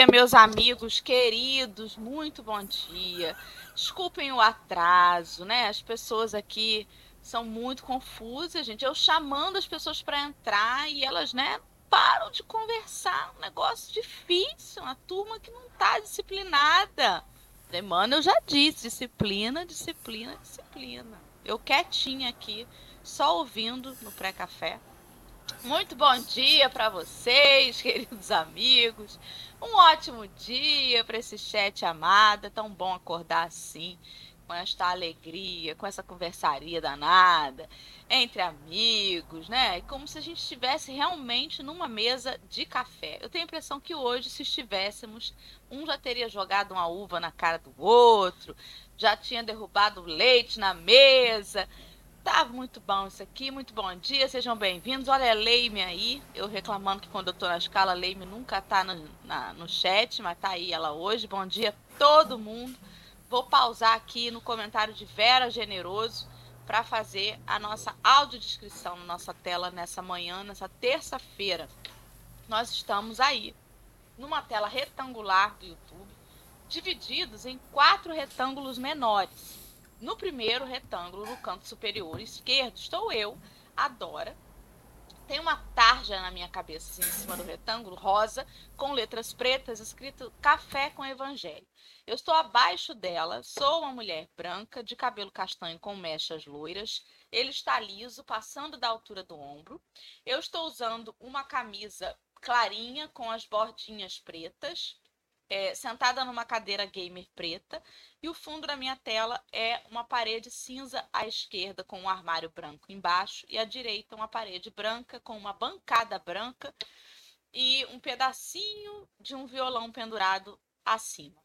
Dia, meus amigos queridos, muito bom dia. Desculpem o atraso, né? As pessoas aqui são muito confusas, gente. Eu chamando as pessoas para entrar e elas, né, param de conversar. Um negócio difícil, uma turma que não tá disciplinada. Semana eu já disse, disciplina, disciplina, disciplina. Eu quietinha aqui, só ouvindo no pré-café. Muito bom dia para vocês, queridos amigos. Um ótimo dia para esse chat amado. É tão bom acordar assim, com esta alegria, com essa conversaria danada, entre amigos, né? Como se a gente estivesse realmente numa mesa de café. Eu tenho a impressão que hoje, se estivéssemos, um já teria jogado uma uva na cara do outro, já tinha derrubado leite na mesa Tá muito bom isso aqui, muito bom dia, sejam bem-vindos. Olha a Leime aí, eu reclamando que quando eu tô na escala, a Leime nunca tá no, na, no chat, mas tá aí ela hoje. Bom dia todo mundo. Vou pausar aqui no comentário de Vera Generoso para fazer a nossa audiodescrição na nossa tela nessa manhã, nessa terça-feira. Nós estamos aí numa tela retangular do YouTube, divididos em quatro retângulos menores. No primeiro retângulo, no canto superior esquerdo, estou eu, a Dora. Tem uma tarja na minha cabeça, assim, em cima do retângulo, rosa, com letras pretas, escrito Café com Evangelho. Eu estou abaixo dela, sou uma mulher branca, de cabelo castanho com mechas loiras. Ele está liso, passando da altura do ombro. Eu estou usando uma camisa clarinha com as bordinhas pretas, é, sentada numa cadeira gamer preta e o fundo da minha tela é uma parede cinza à esquerda com um armário branco embaixo e à direita uma parede branca com uma bancada branca e um pedacinho de um violão pendurado acima.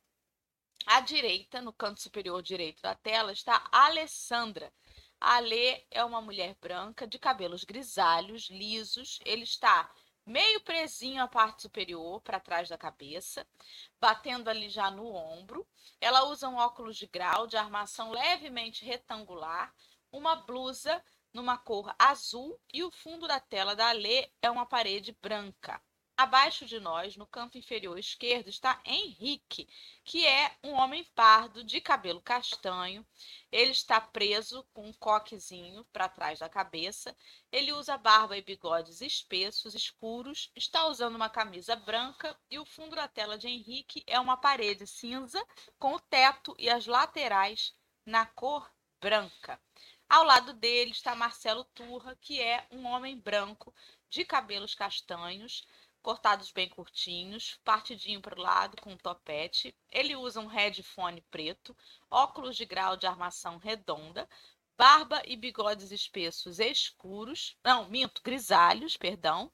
À direita, no canto superior direito da tela, está a Alessandra. A Alê é uma mulher branca de cabelos grisalhos, lisos. Ele está meio presinho a parte superior para trás da cabeça, batendo ali já no ombro. Ela usa um óculos de grau de armação levemente retangular, uma blusa numa cor azul e o fundo da tela da Lê é uma parede branca. Abaixo de nós, no canto inferior esquerdo, está Henrique, que é um homem pardo de cabelo castanho. Ele está preso com um coquezinho para trás da cabeça. Ele usa barba e bigodes espessos, escuros. Está usando uma camisa branca e o fundo da tela de Henrique é uma parede cinza com o teto e as laterais na cor branca. Ao lado dele está Marcelo Turra, que é um homem branco de cabelos castanhos cortados bem curtinhos, partidinho para o lado com um topete. Ele usa um headphone preto, óculos de grau de armação redonda, barba e bigodes espessos escuros, não, minto, grisalhos, perdão.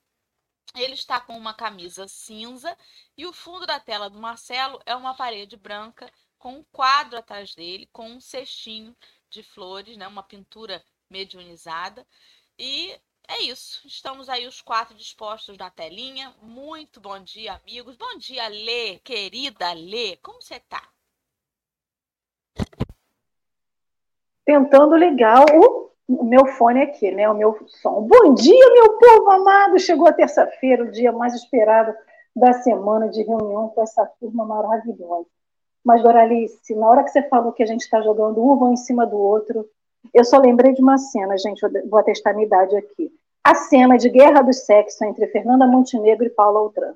Ele está com uma camisa cinza e o fundo da tela do Marcelo é uma parede branca com um quadro atrás dele, com um cestinho de flores, né, uma pintura mediunizada. E é isso. Estamos aí os quatro dispostos na telinha. Muito bom dia, amigos. Bom dia, Lê, querida Lê. Como você tá? Tentando ligar o, o meu fone aqui, né? O meu som. Bom dia, meu povo amado. Chegou a terça-feira, o dia mais esperado da semana de reunião com essa turma maravilhosa. Mas, Doralice, na hora que você falou que a gente está jogando um em cima do outro, eu só lembrei de uma cena, gente, vou atestar minha idade aqui. A cena de guerra do sexo entre Fernanda Montenegro e Paula. Com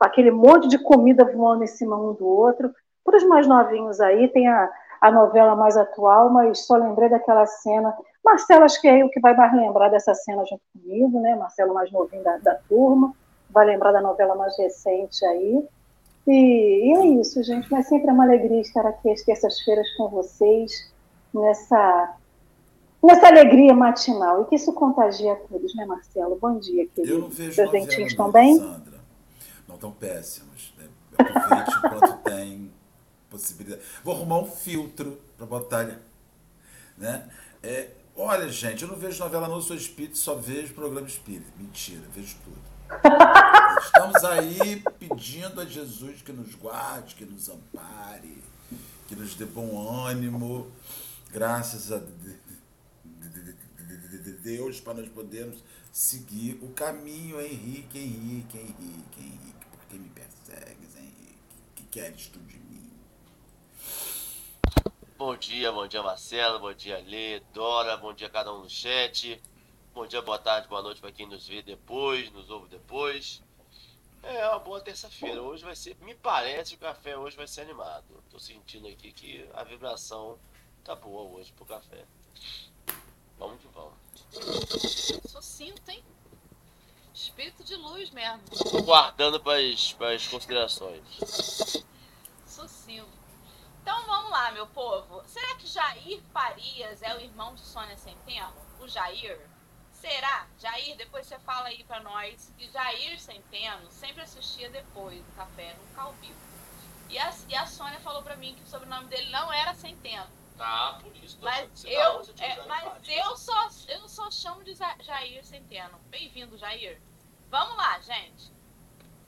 aquele monte de comida voando em cima um do outro. Para os mais novinhos aí, tem a, a novela mais atual, mas só lembrei daquela cena. Marcelo, acho que é o que vai mais lembrar dessa cena junto comigo, né? Marcelo, mais novinho da, da turma, vai lembrar da novela mais recente aí. E, e, é isso, gente. Mas sempre é uma alegria estar aqui às terças-feiras com vocês, nessa nessa alegria matinal e que isso contagia a todos, né, Marcelo? Bom dia, querido. Eu não vejo Seus dentinhos estão bem? Sandra. Não estão péssimos. Né? Aproveite enquanto tem possibilidade. Vou arrumar um filtro para botar. Né? É, olha, gente, eu não vejo novela não, sou espírito, só vejo programa espírito. Mentira, vejo tudo. Estamos aí pedindo a Jesus que nos guarde, que nos ampare, que nos dê bom ânimo. Graças a Deus de Deus para nós podermos seguir o caminho Henrique, Henrique, Henrique, Henrique, porque me persegue. queres tu de mim? Bom dia, bom dia Marcelo, bom dia Lê, Dora, bom dia cada um no chat. Bom dia, boa tarde, boa noite para quem nos vê depois, nos ouve depois. É uma boa terça-feira. Hoje vai ser. Me parece que o café hoje vai ser animado. Tô sentindo aqui que a vibração tá boa hoje pro café. Vamos que vamos. Sucinto, hein? Espírito de luz mesmo. Tô guardando para as considerações. Sucinto. Então vamos lá, meu povo. Será que Jair Farias é o irmão de Sônia Centeno? O Jair? Será? Jair, depois você fala aí pra nós que Jair Centeno sempre assistia depois do café, nunca ao vivo. E a, e a Sônia falou pra mim que o sobrenome dele não era Centeno. Tá, por isso. Mas, eu, é, mas eu, só, eu só chamo de Jair Centeno. Bem-vindo, Jair. Vamos lá, gente.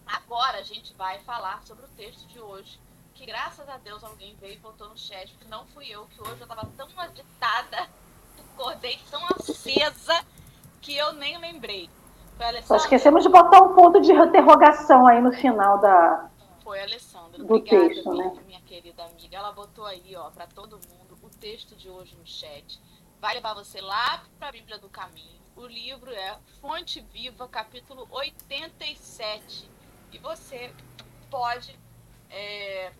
Agora a gente vai falar sobre o texto de hoje. Que graças a Deus alguém veio e botou no chat, porque não fui eu, que hoje eu tava tão agitada, acordei tão acesa que eu nem lembrei. Só esquecemos de botar um ponto de interrogação aí no final da. Foi a Alessandra. Do Obrigada, texto, minha, né? minha querida amiga. Ela botou aí, ó, para todo mundo texto de hoje no chat. Vai levar você lá para a Bíblia do Caminho. O livro é Fonte Viva, capítulo 87. E você pode. É...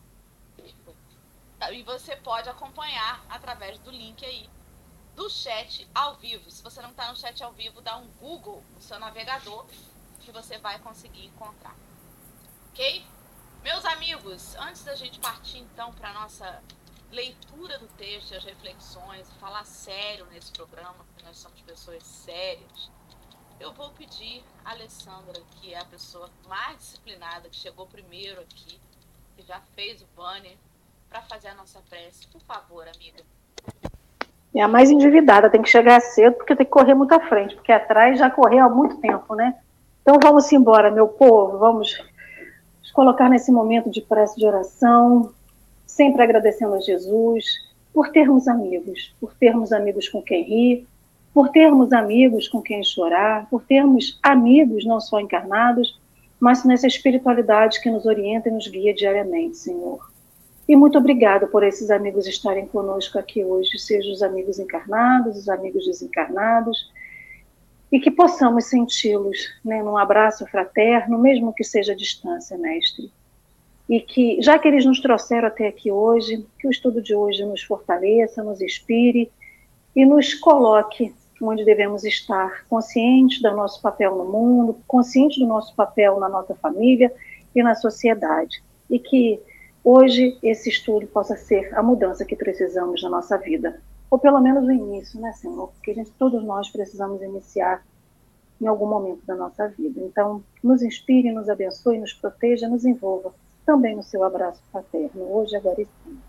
E você pode acompanhar através do link aí do chat ao vivo. Se você não está no chat ao vivo, dá um Google no seu navegador que você vai conseguir encontrar. Ok? Meus amigos, antes da gente partir então para nossa leitura do texto as reflexões, falar sério nesse programa, porque nós somos pessoas sérias, eu vou pedir a Alessandra, que é a pessoa mais disciplinada, que chegou primeiro aqui, que já fez o banner, para fazer a nossa prece. Por favor, amiga. É a mais endividada, tem que chegar cedo porque tem que correr muito à frente, porque atrás já correu há muito tempo, né? Então vamos embora, meu povo, vamos nos colocar nesse momento de prece de oração, sempre agradecendo a Jesus por termos amigos, por termos amigos com quem rir, por termos amigos com quem chorar, por termos amigos não só encarnados, mas nessa espiritualidade que nos orienta e nos guia diariamente, Senhor. E muito obrigada por esses amigos estarem conosco aqui hoje, sejam os amigos encarnados, os amigos desencarnados, e que possamos senti-los né, num abraço fraterno, mesmo que seja à distância, mestre. E que, já que eles nos trouxeram até aqui hoje, que o estudo de hoje nos fortaleça, nos inspire e nos coloque onde devemos estar, conscientes do nosso papel no mundo, conscientes do nosso papel na nossa família e na sociedade. E que hoje esse estudo possa ser a mudança que precisamos na nossa vida. Ou pelo menos o início, né, Senhor? Porque gente, todos nós precisamos iniciar em algum momento da nossa vida. Então, nos inspire, nos abençoe, nos proteja, nos envolva também no seu abraço fraterno, hoje, agora e sempre.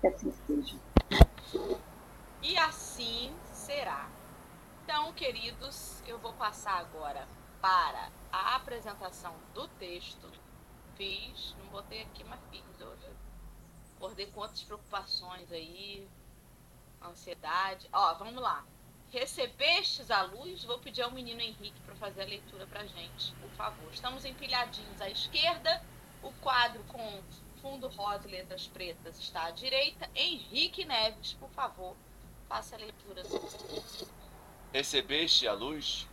Que assim seja. E assim será. Então, queridos, eu vou passar agora para a apresentação do texto fiz, não botei aqui, mas fiz hoje. Acordei com outras preocupações aí, ansiedade. Ó, vamos lá. Recebestes a luz? Vou pedir ao menino Henrique para fazer a leitura para gente, por favor. Estamos empilhadinhos à esquerda, o quadro com fundo rosa e letras pretas está à direita. Henrique Neves, por favor, faça a leitura. Recebeste a luz?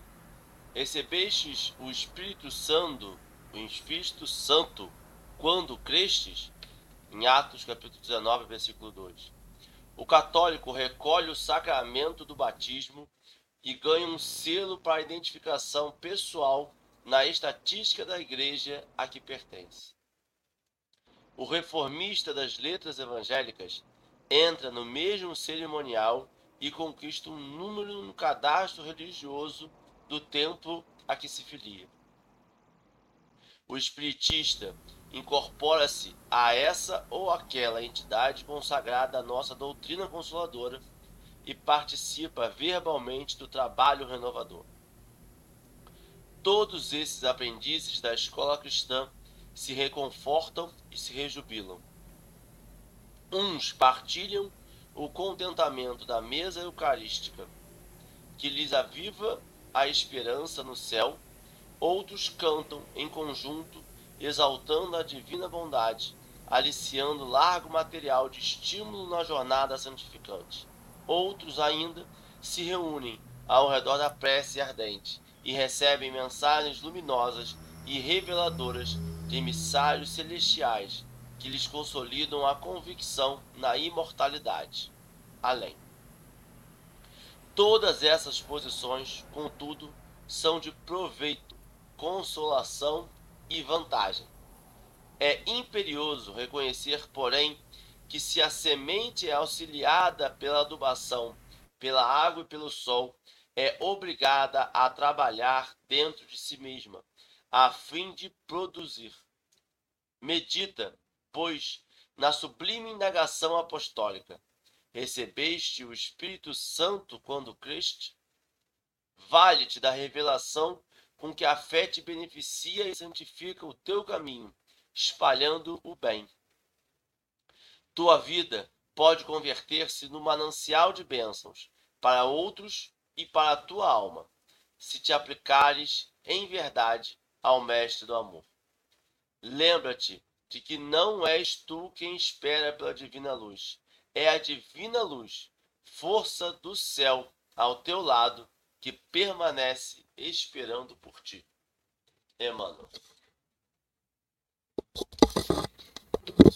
Recebestes o Espírito Santo o Espírito Santo quando crestes? Em Atos capítulo 19, versículo 2. O católico recolhe o sacramento do batismo e ganha um selo para identificação pessoal na estatística da igreja a que pertence. O reformista das letras evangélicas entra no mesmo cerimonial e conquista um número no cadastro religioso do templo a que se filia. O espiritista incorpora-se a essa ou aquela entidade consagrada à nossa doutrina consoladora e participa verbalmente do trabalho renovador. Todos esses aprendizes da escola cristã se reconfortam e se rejubilam. Uns partilham o contentamento da mesa eucarística, que lhes aviva a esperança no céu Outros cantam em conjunto, exaltando a divina bondade aliciando largo material de estímulo na jornada santificante. Outros ainda se reúnem ao redor da prece ardente e recebem mensagens luminosas e reveladoras de emissários celestiais que lhes consolidam a convicção na imortalidade. Além. Todas essas posições, contudo, são de proveito, consolação e vantagem. É imperioso reconhecer, porém, que se a semente é auxiliada pela adubação, pela água e pelo sol, é obrigada a trabalhar dentro de si mesma, a fim de produzir. Medita, pois, na sublime indagação apostólica: Recebeste o Espírito Santo quando creste? Vale-te da revelação com que a fé te beneficia e santifica o teu caminho, espalhando o bem. Tua vida pode converter-se no manancial de bênçãos para outros e para a tua alma, se te aplicares em verdade ao Mestre do amor. Lembra-te de que não és tu quem espera pela divina luz, é a divina luz, força do céu ao teu lado, que permanece esperando por ti. Emmanuel.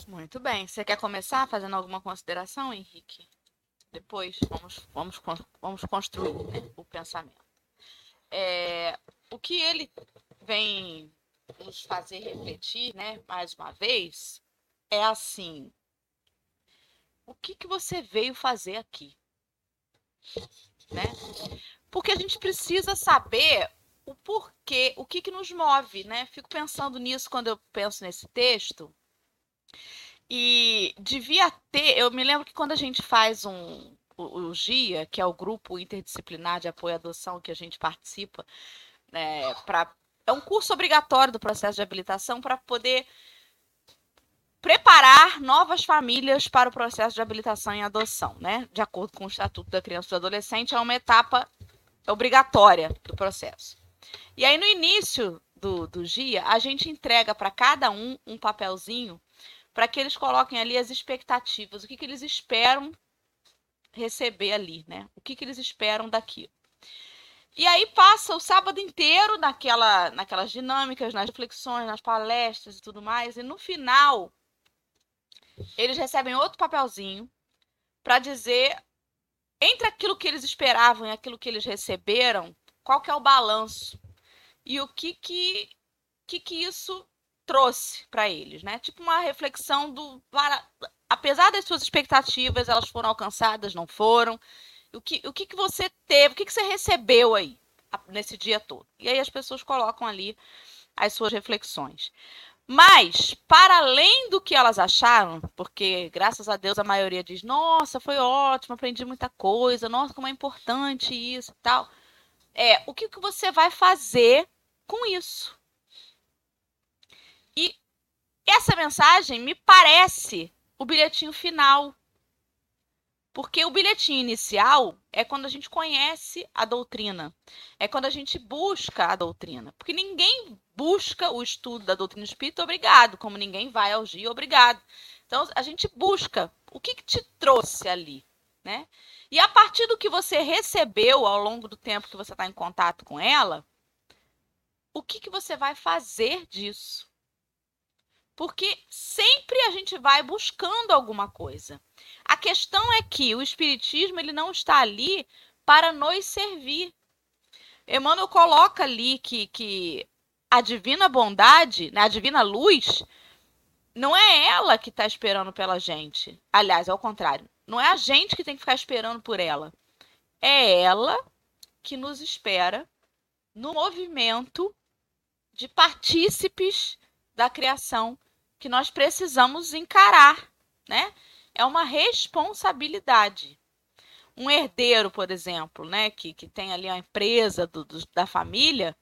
Muito bem. Você quer começar fazendo alguma consideração, Henrique? Depois vamos, vamos, vamos construir né, o pensamento. É, o que ele vem nos fazer refletir, né, mais uma vez, é assim: o que, que você veio fazer aqui? Né? Porque a gente precisa saber o porquê, o que, que nos move, né? Fico pensando nisso quando eu penso nesse texto. E devia ter, eu me lembro que quando a gente faz um, o, o GIA, que é o grupo interdisciplinar de apoio à adoção que a gente participa, é, pra, é um curso obrigatório do processo de habilitação para poder preparar novas famílias para o processo de habilitação e adoção, né? De acordo com o Estatuto da Criança e do Adolescente, é uma etapa obrigatória do processo. E aí, no início do, do dia, a gente entrega para cada um um papelzinho para que eles coloquem ali as expectativas, o que, que eles esperam receber ali, né? O que, que eles esperam daquilo. E aí passa o sábado inteiro naquela, naquelas dinâmicas, nas reflexões, nas palestras e tudo mais, e no final eles recebem outro papelzinho para dizer entre aquilo que eles esperavam e aquilo que eles receberam, qual que é o balanço e o que que, que, que isso trouxe para eles, né? Tipo uma reflexão do apesar das suas expectativas, elas foram alcançadas, não foram. O que, o que, que você teve, o que, que você recebeu aí nesse dia todo? E aí as pessoas colocam ali as suas reflexões. Mas, para além do que elas acharam, porque graças a Deus a maioria diz: nossa, foi ótimo, aprendi muita coisa, nossa, como é importante isso e tal. É, o que, que você vai fazer com isso? E essa mensagem me parece o bilhetinho final. Porque o bilhetinho inicial é quando a gente conhece a doutrina, é quando a gente busca a doutrina. Porque ninguém busca o estudo da doutrina espírita obrigado, como ninguém vai ao GIA obrigado. Então a gente busca o que, que te trouxe ali, né? E a partir do que você recebeu ao longo do tempo que você está em contato com ela, o que, que você vai fazer disso? Porque sempre a gente vai buscando alguma coisa. A questão é que o espiritismo ele não está ali para nos servir. Emmanuel coloca ali que, que a divina bondade, né, a divina luz, não é ela que está esperando pela gente. Aliás, é o contrário. Não é a gente que tem que ficar esperando por ela. É ela que nos espera no movimento de partícipes da criação que nós precisamos encarar, né? É uma responsabilidade. Um herdeiro, por exemplo, né, que, que tem ali a empresa do, do, da família,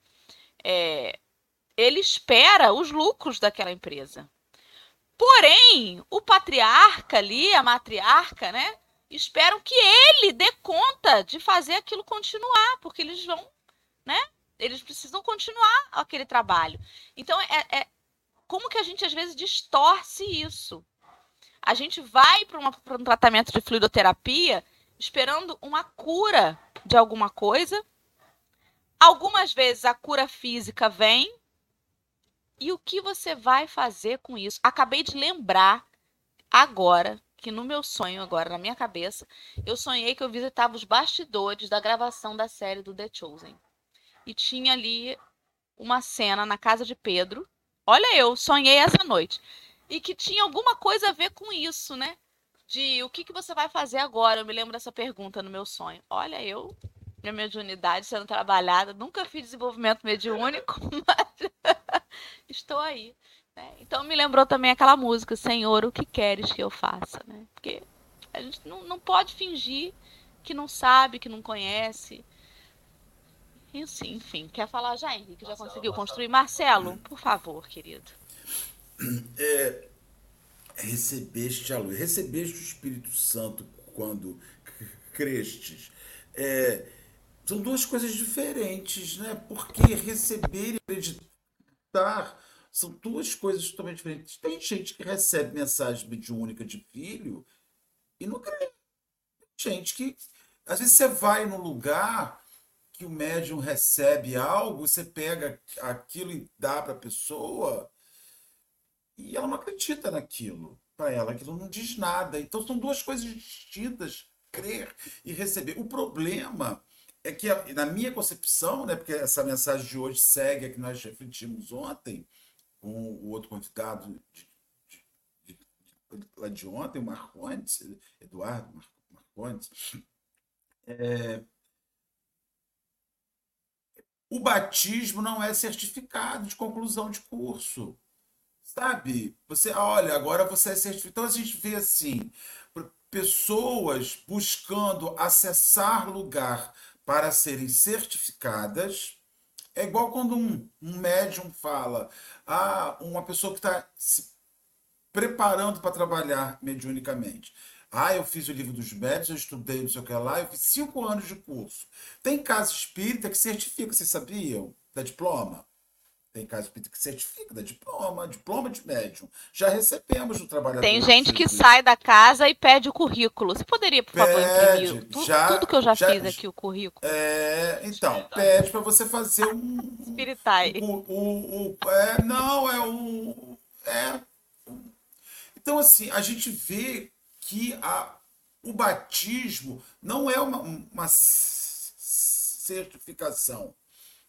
é, ele espera os lucros daquela empresa. Porém, o patriarca ali, a matriarca, né, esperam que ele dê conta de fazer aquilo continuar, porque eles vão, né, eles precisam continuar aquele trabalho. Então, é, é como que a gente às vezes distorce isso? A gente vai para um tratamento de fluidoterapia esperando uma cura de alguma coisa. Algumas vezes a cura física vem. E o que você vai fazer com isso? Acabei de lembrar agora que no meu sonho, agora na minha cabeça, eu sonhei que eu visitava os bastidores da gravação da série do The Chosen. E tinha ali uma cena na casa de Pedro. Olha, eu sonhei essa noite. E que tinha alguma coisa a ver com isso, né? De o que, que você vai fazer agora? Eu me lembro dessa pergunta no meu sonho. Olha, eu, minha mediunidade sendo trabalhada, nunca fiz desenvolvimento mediúnico, mas estou aí. Né? Então me lembrou também aquela música, Senhor, o que queres que eu faça? Né? Porque a gente não, não pode fingir que não sabe, que não conhece. Enfim, enfim, quer falar já, Henrique? Já Marcelo, conseguiu Marcelo. construir? Marcelo, por favor, querido. É, recebeste a luz, recebeste o Espírito Santo quando crestes. É, são duas coisas diferentes, né? Porque receber e acreditar são duas coisas totalmente diferentes. Tem gente que recebe mensagem mediúnica de filho e não crê. Tem gente que. Às vezes você vai num lugar que o médium recebe algo, você pega aquilo e dá para a pessoa e ela não acredita naquilo. Para ela, aquilo não diz nada. Então são duas coisas distintas, crer e receber. O problema é que, na minha concepção, né, porque essa mensagem de hoje segue a que nós refletimos ontem, com o outro convidado de, de, de, lá de ontem, o Eduardo Marcondes, é, o batismo não é certificado de conclusão de curso. Sabe? Você, olha, agora você é certificado. Então a gente vê assim, pessoas buscando acessar lugar para serem certificadas. É igual quando um, um médium fala, ah, uma pessoa que está se preparando para trabalhar mediunicamente. Ah, eu fiz o livro dos médios, eu estudei não sei o que lá, eu fiz cinco anos de curso. Tem casa espírita que certifica, vocês sabiam? Da diploma? Tem casa espírita que certifica, da diploma, diploma de médium. Já recebemos do trabalhador. Tem gente que sai da casa e pede o currículo. Você poderia, por favor, pede, imprimir tu, já, tudo que eu já, já, fiz aqui, o currículo? É, então, pede para você fazer um. Espiritai. O, o, o, é, não, é o. É. Então, assim, a gente vê que a, o batismo não é uma, uma certificação,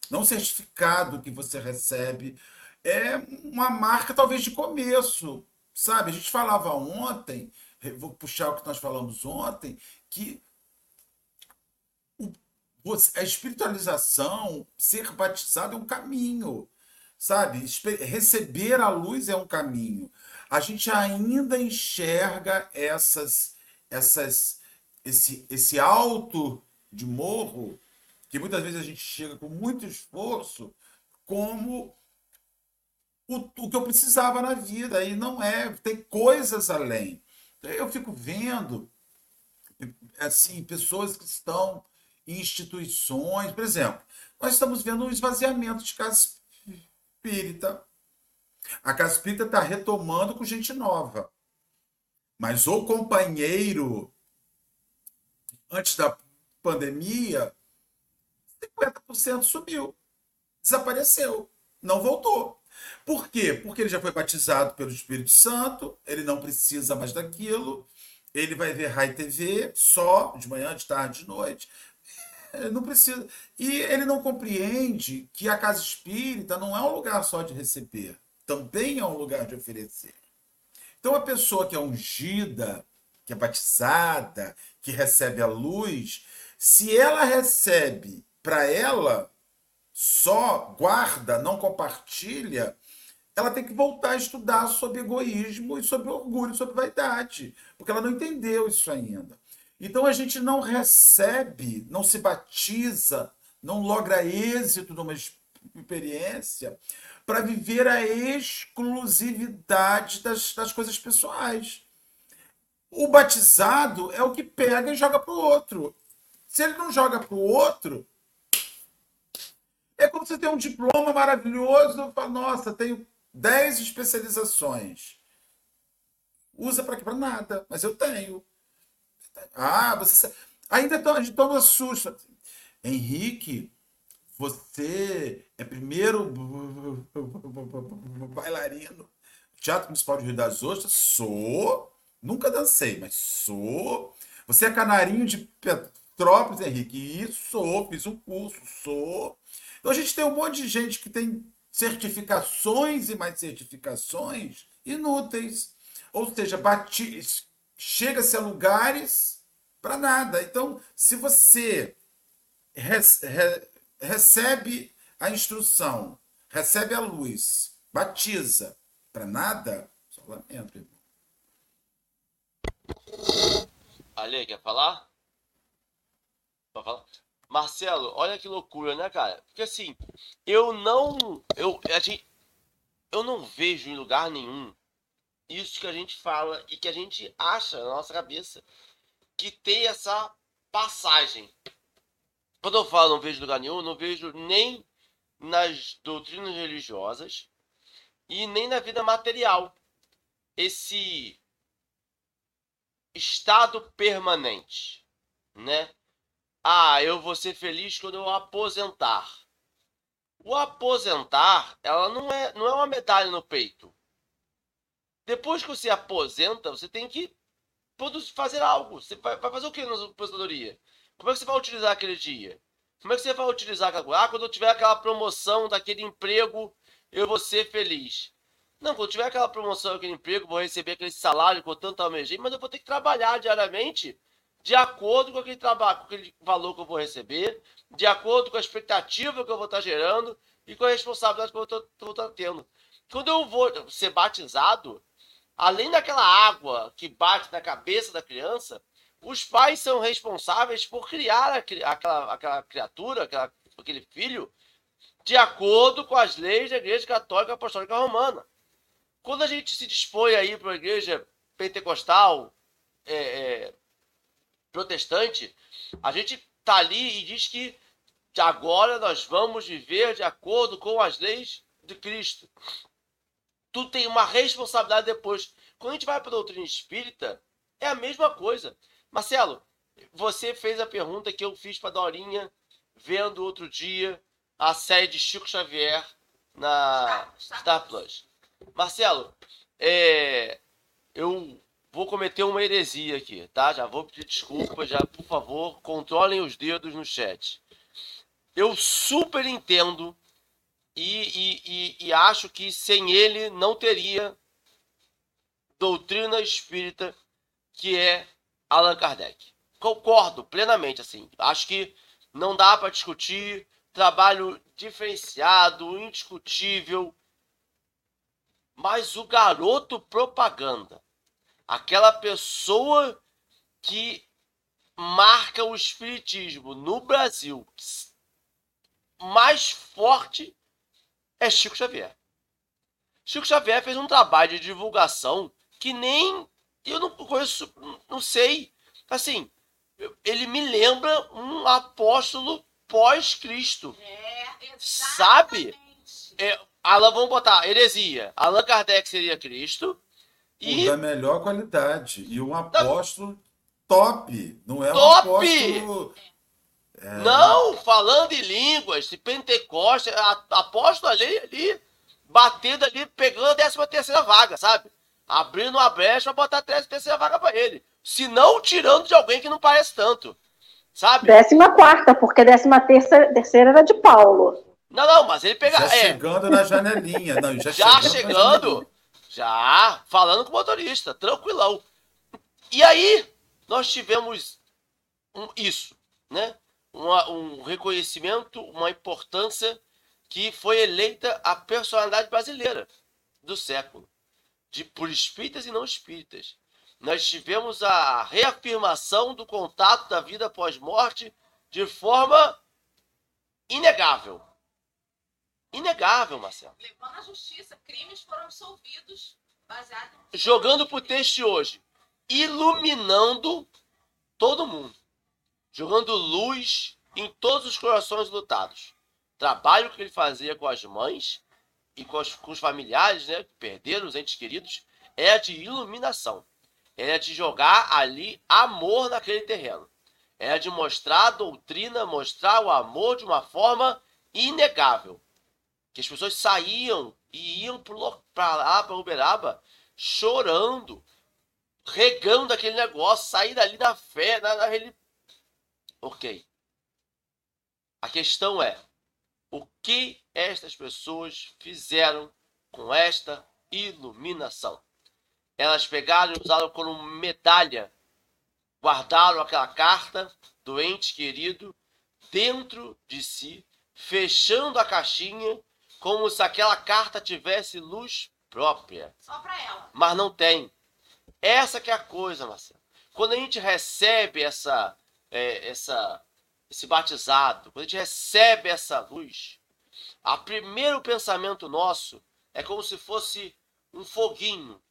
não certificado que você recebe, é uma marca talvez de começo, sabe? A gente falava ontem, vou puxar o que nós falamos ontem, que a espiritualização, ser batizado é um caminho, sabe? Receber a luz é um caminho a gente ainda enxerga essas, essas, esse, esse alto de morro, que muitas vezes a gente chega com muito esforço, como o, o que eu precisava na vida. E não é, tem coisas além. Eu fico vendo assim pessoas que estão em instituições, por exemplo, nós estamos vendo um esvaziamento de casa espírita a casa espírita está retomando com gente nova. Mas o companheiro, antes da pandemia, 50% subiu. Desapareceu. Não voltou. Por quê? Porque ele já foi batizado pelo Espírito Santo, ele não precisa mais daquilo, ele vai ver Rai TV só, de manhã, de tarde, de noite. Ele não precisa. E ele não compreende que a casa espírita não é um lugar só de receber também é um lugar de oferecer. Então, a pessoa que é ungida, que é batizada, que recebe a luz, se ela recebe para ela, só guarda, não compartilha, ela tem que voltar a estudar sobre egoísmo e sobre orgulho, sobre vaidade, porque ela não entendeu isso ainda. Então a gente não recebe, não se batiza, não logra êxito numa experiência, para viver a exclusividade das, das coisas pessoais. O batizado é o que pega e joga para o outro. Se ele não joga para o outro, é como você tem um diploma maravilhoso, fala, nossa, tenho 10 especializações. Usa para quê? Para nada, mas eu tenho. Ah, você ainda a gente toma susto. Henrique, você é primeiro bailarino. Teatro Municipal de Rio das Ostras? Sou. Nunca dancei, mas sou. Você é canarinho de Petrópolis, Henrique? Isso, sou. Fiz um curso, sou. Então a gente tem um monte de gente que tem certificações e mais certificações inúteis. Ou seja, chega-se a lugares para nada. Então, se você recebe a instrução, recebe a luz, batiza para nada, só lamento, irmão. Ale, quer falar? Pode falar? Marcelo, olha que loucura, né, cara? Porque assim, eu não. Eu, a gente, eu não vejo em lugar nenhum isso que a gente fala e que a gente acha na nossa cabeça que tem essa passagem. Quando eu falo não vejo lugar nenhum, não vejo nem nas doutrinas religiosas e nem na vida material. Esse estado permanente, né? Ah, eu vou ser feliz quando eu aposentar. O aposentar, ela não é, não é uma medalha no peito. Depois que você aposenta, você tem que fazer algo. Você vai, vai fazer o que na aposentadoria? Como é que você vai utilizar aquele dia? Como é que você vai utilizar aquela Ah, quando eu tiver aquela promoção daquele emprego, eu vou ser feliz. Não, quando tiver aquela promoção, aquele emprego, vou receber aquele salário que eu tanto almejei, mas eu vou ter que trabalhar diariamente de acordo com aquele trabalho, com aquele valor que eu vou receber, de acordo com a expectativa que eu vou estar gerando e com a responsabilidade que eu vou estar tendo. Quando eu vou ser batizado, além daquela água que bate na cabeça da criança, os pais são responsáveis por criar aquela, aquela criatura, aquela, aquele filho, de acordo com as leis da Igreja Católica Apostólica Romana. Quando a gente se dispõe aí para a igreja pentecostal, é, é, protestante, a gente tá ali e diz que agora nós vamos viver de acordo com as leis de Cristo. Tu tem uma responsabilidade depois. Quando a gente vai para a doutrina espírita, é a mesma coisa. Marcelo, você fez a pergunta que eu fiz para Dorinha, vendo outro dia a série de Chico Xavier na Star Plus. Marcelo, é, eu vou cometer uma heresia aqui, tá? Já vou pedir desculpa, já, por favor, controlem os dedos no chat. Eu super entendo e, e, e, e acho que sem ele não teria doutrina espírita que é Allan Kardec. Concordo plenamente, assim. Acho que não dá para discutir. Trabalho diferenciado, indiscutível, mas o garoto propaganda, aquela pessoa que marca o espiritismo no Brasil mais forte é Chico Xavier. Chico Xavier fez um trabalho de divulgação que nem eu não conheço, não sei. Assim, ele me lembra um apóstolo pós-Cristo. É, sabe? É, Allan, vamos botar, heresia. Allan Kardec seria Cristo. E... O da melhor qualidade. E um apóstolo top. Não é top. um apóstolo. É... Não, falando em línguas, de Pentecostes, apóstolo ali, ali, batendo ali, pegando a 13 terceira vaga, sabe? Abrindo uma brecha pra botar a 13 terceira vaga pra ele. Se não tirando de alguém que não parece tanto. Sabe? Décima quarta, porque décima terceira, terceira era de Paulo. Não, não, mas ele pega. Já é. chegando na janelinha. Não, já, já chegando. chegando já, falando com o motorista, tranquilão. E aí, nós tivemos um, isso, né? Uma, um reconhecimento, uma importância que foi eleita a personalidade brasileira do século, de, por espíritas e não espíritas. Nós tivemos a reafirmação do contato da vida pós-morte de forma inegável. Inegável, Marcelo. Levando à justiça, crimes foram absolvidos baseado Jogando pro texto de hoje. Iluminando todo mundo. Jogando luz em todos os corações lutados. Trabalho que ele fazia com as mães e com os, com os familiares, né, que perderam os entes queridos, é a de iluminação. É a de jogar ali amor naquele terreno. É a de mostrar a doutrina, mostrar o amor de uma forma inegável. Que as pessoas saíam e iam para lá, para Uberaba, chorando, regando aquele negócio, sair dali na fé, na, na Ok. A questão é, o que estas pessoas fizeram com esta iluminação? Elas pegaram e usaram como medalha, guardaram aquela carta do ente querido dentro de si, fechando a caixinha como se aquela carta tivesse luz própria. Só para ela. Mas não tem. Essa que é a coisa, Marcelo. Quando a gente recebe essa, é, essa, esse batizado, quando a gente recebe essa luz, o primeiro pensamento nosso é como se fosse um foguinho.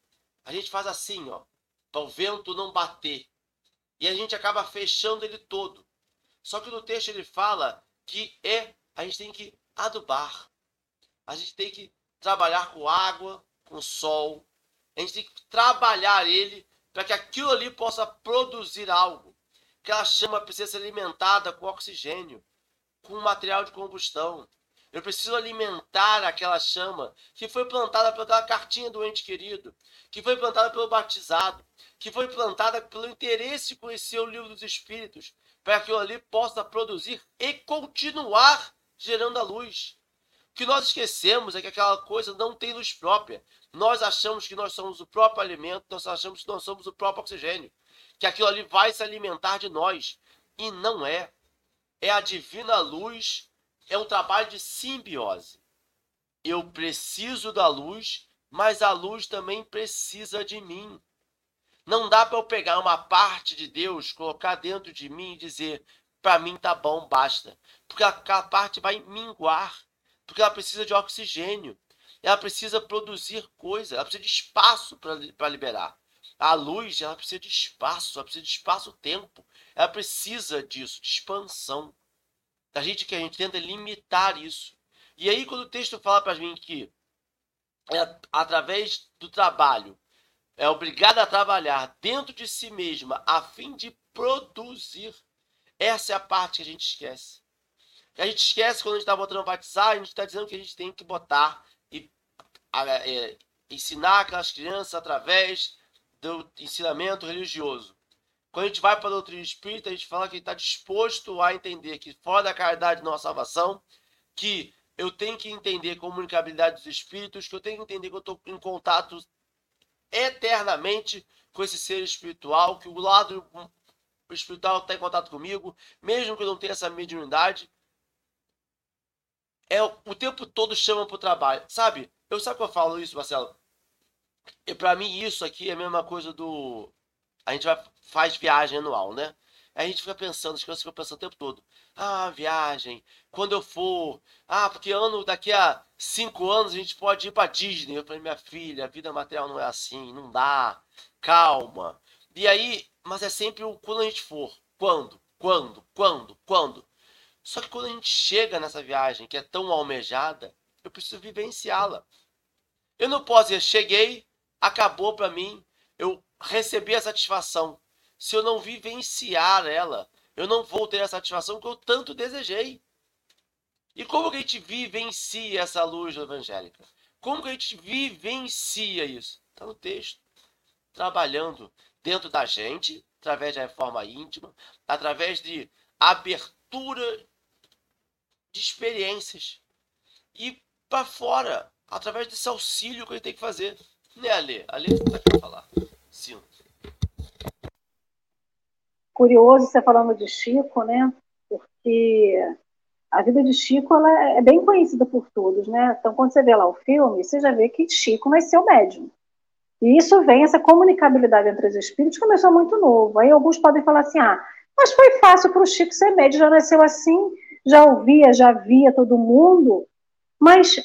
A gente faz assim, ó, para o vento não bater. E a gente acaba fechando ele todo. Só que no texto ele fala que é a gente tem que adubar. A gente tem que trabalhar com água, com sol. A gente tem que trabalhar ele para que aquilo ali possa produzir algo. Aquela chama precisa ser alimentada com oxigênio, com material de combustão. Eu preciso alimentar aquela chama que foi plantada pela cartinha do ente querido, que foi plantada pelo batizado, que foi plantada pelo interesse de conhecer o livro dos Espíritos, para que aquilo ali possa produzir e continuar gerando a luz que nós esquecemos é que aquela coisa não tem luz própria. Nós achamos que nós somos o próprio alimento, nós achamos que nós somos o próprio oxigênio, que aquilo ali vai se alimentar de nós. E não é. É a divina luz, é um trabalho de simbiose. Eu preciso da luz, mas a luz também precisa de mim. Não dá para eu pegar uma parte de Deus, colocar dentro de mim e dizer, para mim tá bom, basta. Porque aquela parte vai minguar porque ela precisa de oxigênio. Ela precisa produzir coisa, ela precisa de espaço para liberar. A luz, ela precisa de espaço, ela precisa de espaço-tempo. Ela precisa disso, de expansão. Da gente que a gente tenta limitar isso. E aí, quando o texto fala para mim que é através do trabalho, é obrigada a trabalhar dentro de si mesma a fim de produzir, essa é a parte que a gente esquece. A gente esquece quando a gente está botando batizar, a gente está dizendo que a gente tem que botar e é, ensinar aquelas crianças através do ensinamento religioso. Quando a gente vai para a doutrina espírita, a gente fala que está disposto a entender que fora da caridade não há salvação, que eu tenho que entender a comunicabilidade dos espíritos, que eu tenho que entender que eu estou em contato eternamente com esse ser espiritual, que o lado espiritual está em contato comigo, mesmo que eu não tenha essa mediunidade, é o tempo todo chama para o trabalho. Sabe? Eu sabe que eu falo isso, Marcelo? E para mim isso aqui é a mesma coisa do a gente vai faz viagem anual, né? Aí a gente fica pensando, as crianças ficam pensando o tempo todo. Ah, viagem, quando eu for. Ah, porque ano, daqui a cinco anos a gente pode ir para Disney. Eu falei, minha filha, a vida material não é assim, não dá. Calma. E aí, mas é sempre o quando a gente for. Quando? Quando? Quando? Quando? Só que quando a gente chega nessa viagem que é tão almejada, eu preciso vivenciá-la. Eu não posso dizer, cheguei, acabou para mim, eu recebi a satisfação. Se eu não vivenciar ela, eu não vou ter a satisfação que eu tanto desejei. E como que a gente vivencia essa luz evangélica? Como que a gente vivencia isso? Está no texto. Trabalhando dentro da gente, através da reforma íntima, através de abertura de experiências. E para fora, através desse auxílio que ele tem que fazer. Né, Ale? Ale está querendo falar. Sim. Curioso você falando de Chico, né? Porque a vida de Chico ela é bem conhecida por todos, né? Então, quando você vê lá o filme, você já vê que Chico nasceu médium. E isso vem, essa comunicabilidade entre os espíritos começou muito novo. Aí alguns podem falar assim, ah, mas foi fácil para o Chico ser médium, já nasceu assim, já ouvia, já via todo mundo, mas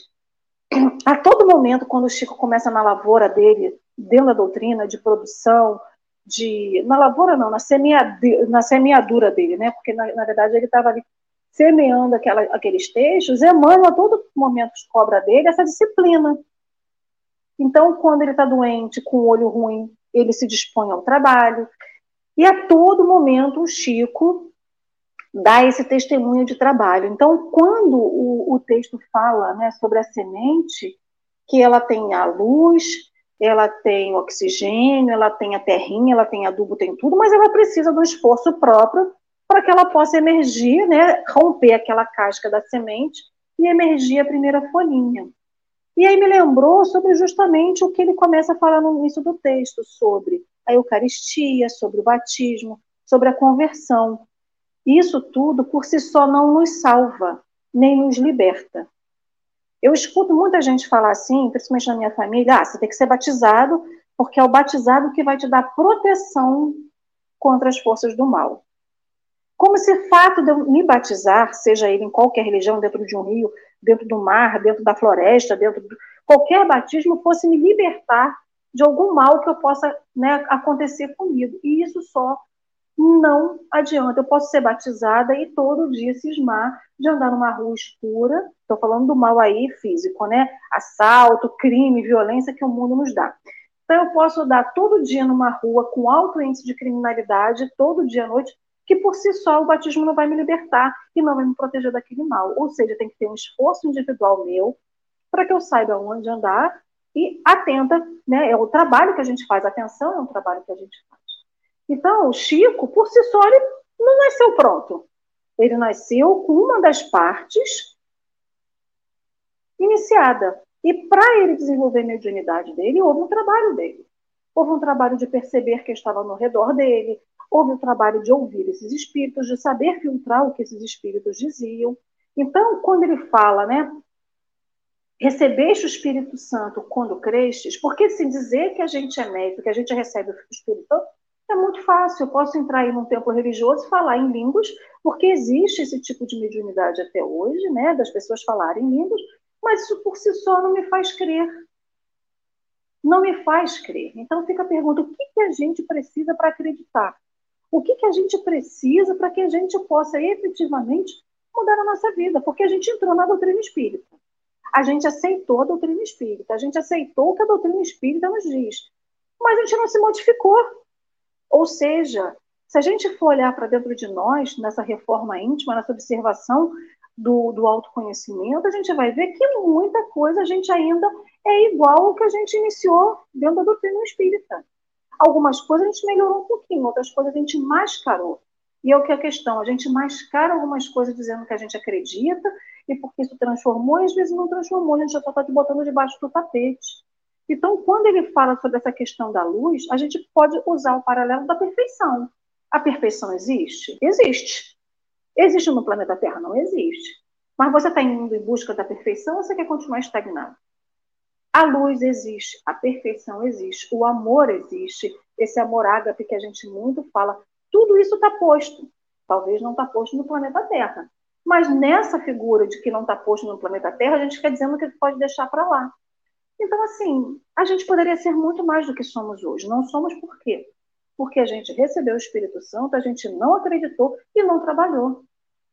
a todo momento, quando o Chico começa na lavoura dele, dentro da doutrina de produção, de na lavoura não, na, semeadura, na semeadura dele, né? Porque na, na verdade ele estava ali semeando aquela, aqueles textos, Emmanuel a todo momento cobra dele essa disciplina. Então, quando ele está doente, com o olho ruim, ele se dispõe ao trabalho. E a todo momento o Chico dá esse testemunho de trabalho. Então, quando o, o texto fala né, sobre a semente, que ela tem a luz, ela tem oxigênio, ela tem a terrinha, ela tem adubo, tem tudo, mas ela precisa do esforço próprio para que ela possa emergir, né, romper aquela casca da semente e emergir a primeira folhinha. E aí me lembrou sobre justamente o que ele começa a falar no início do texto, sobre a Eucaristia, sobre o batismo, sobre a conversão. Isso tudo por si só não nos salva, nem nos liberta. Eu escuto muita gente falar assim, principalmente na minha família, ah, você tem que ser batizado, porque é o batizado que vai te dar proteção contra as forças do mal. Como se o fato de eu me batizar, seja ele em qualquer religião, dentro de um rio, dentro do mar, dentro da floresta, dentro de qualquer batismo, fosse me libertar de algum mal que eu possa né, acontecer comigo. E isso só não adianta. Eu posso ser batizada e todo dia cismar de andar numa rua escura. Estou falando do mal aí físico, né? Assalto, crime, violência que o mundo nos dá. Então, eu posso andar todo dia numa rua com alto índice de criminalidade, todo dia à noite, que por si só o batismo não vai me libertar e não vai me proteger daquele mal. Ou seja, tem que ter um esforço individual meu para que eu saiba onde andar e atenta, né? É o trabalho que a gente faz, a atenção é um trabalho que a gente faz. Então, o Chico, por si só, ele não nasceu pronto. Ele nasceu com uma das partes iniciada. E para ele desenvolver a mediunidade dele, houve um trabalho dele. Houve um trabalho de perceber que estava no redor dele, houve o trabalho de ouvir esses espíritos, de saber filtrar o que esses espíritos diziam. Então, quando ele fala, né, recebeste o Espírito Santo quando crestes, porque se dizer que a gente é médico, que a gente recebe o Espírito Santo, é muito fácil. Eu posso entrar aí num templo religioso e falar em línguas, porque existe esse tipo de mediunidade até hoje, né, das pessoas falarem em línguas, mas isso por si só não me faz crer. Não me faz crer. Então fica a pergunta: o que, que a gente precisa para acreditar? o que, que a gente precisa para que a gente possa efetivamente mudar a nossa vida, porque a gente entrou na doutrina espírita. A gente aceitou a doutrina espírita, a gente aceitou o que a doutrina espírita nos diz, mas a gente não se modificou. Ou seja, se a gente for olhar para dentro de nós, nessa reforma íntima, nessa observação do, do autoconhecimento, a gente vai ver que muita coisa a gente ainda é igual ao que a gente iniciou dentro da doutrina espírita. Algumas coisas a gente melhorou um pouquinho, outras coisas a gente mascarou. E é o que é a questão, a gente mascara algumas coisas dizendo que a gente acredita, e porque isso transformou, e às vezes não transformou, a gente só está botando debaixo do tapete. Então, quando ele fala sobre essa questão da luz, a gente pode usar o paralelo da perfeição. A perfeição existe? Existe. Existe no planeta Terra? Não existe. Mas você está indo em busca da perfeição ou você quer continuar estagnado? A luz existe, a perfeição existe, o amor existe, esse amor ágape que a gente muito fala, tudo isso está posto. Talvez não está posto no planeta Terra. Mas nessa figura de que não está posto no planeta Terra, a gente fica dizendo que pode deixar para lá. Então, assim, a gente poderia ser muito mais do que somos hoje. Não somos por quê? Porque a gente recebeu o Espírito Santo, a gente não acreditou e não trabalhou.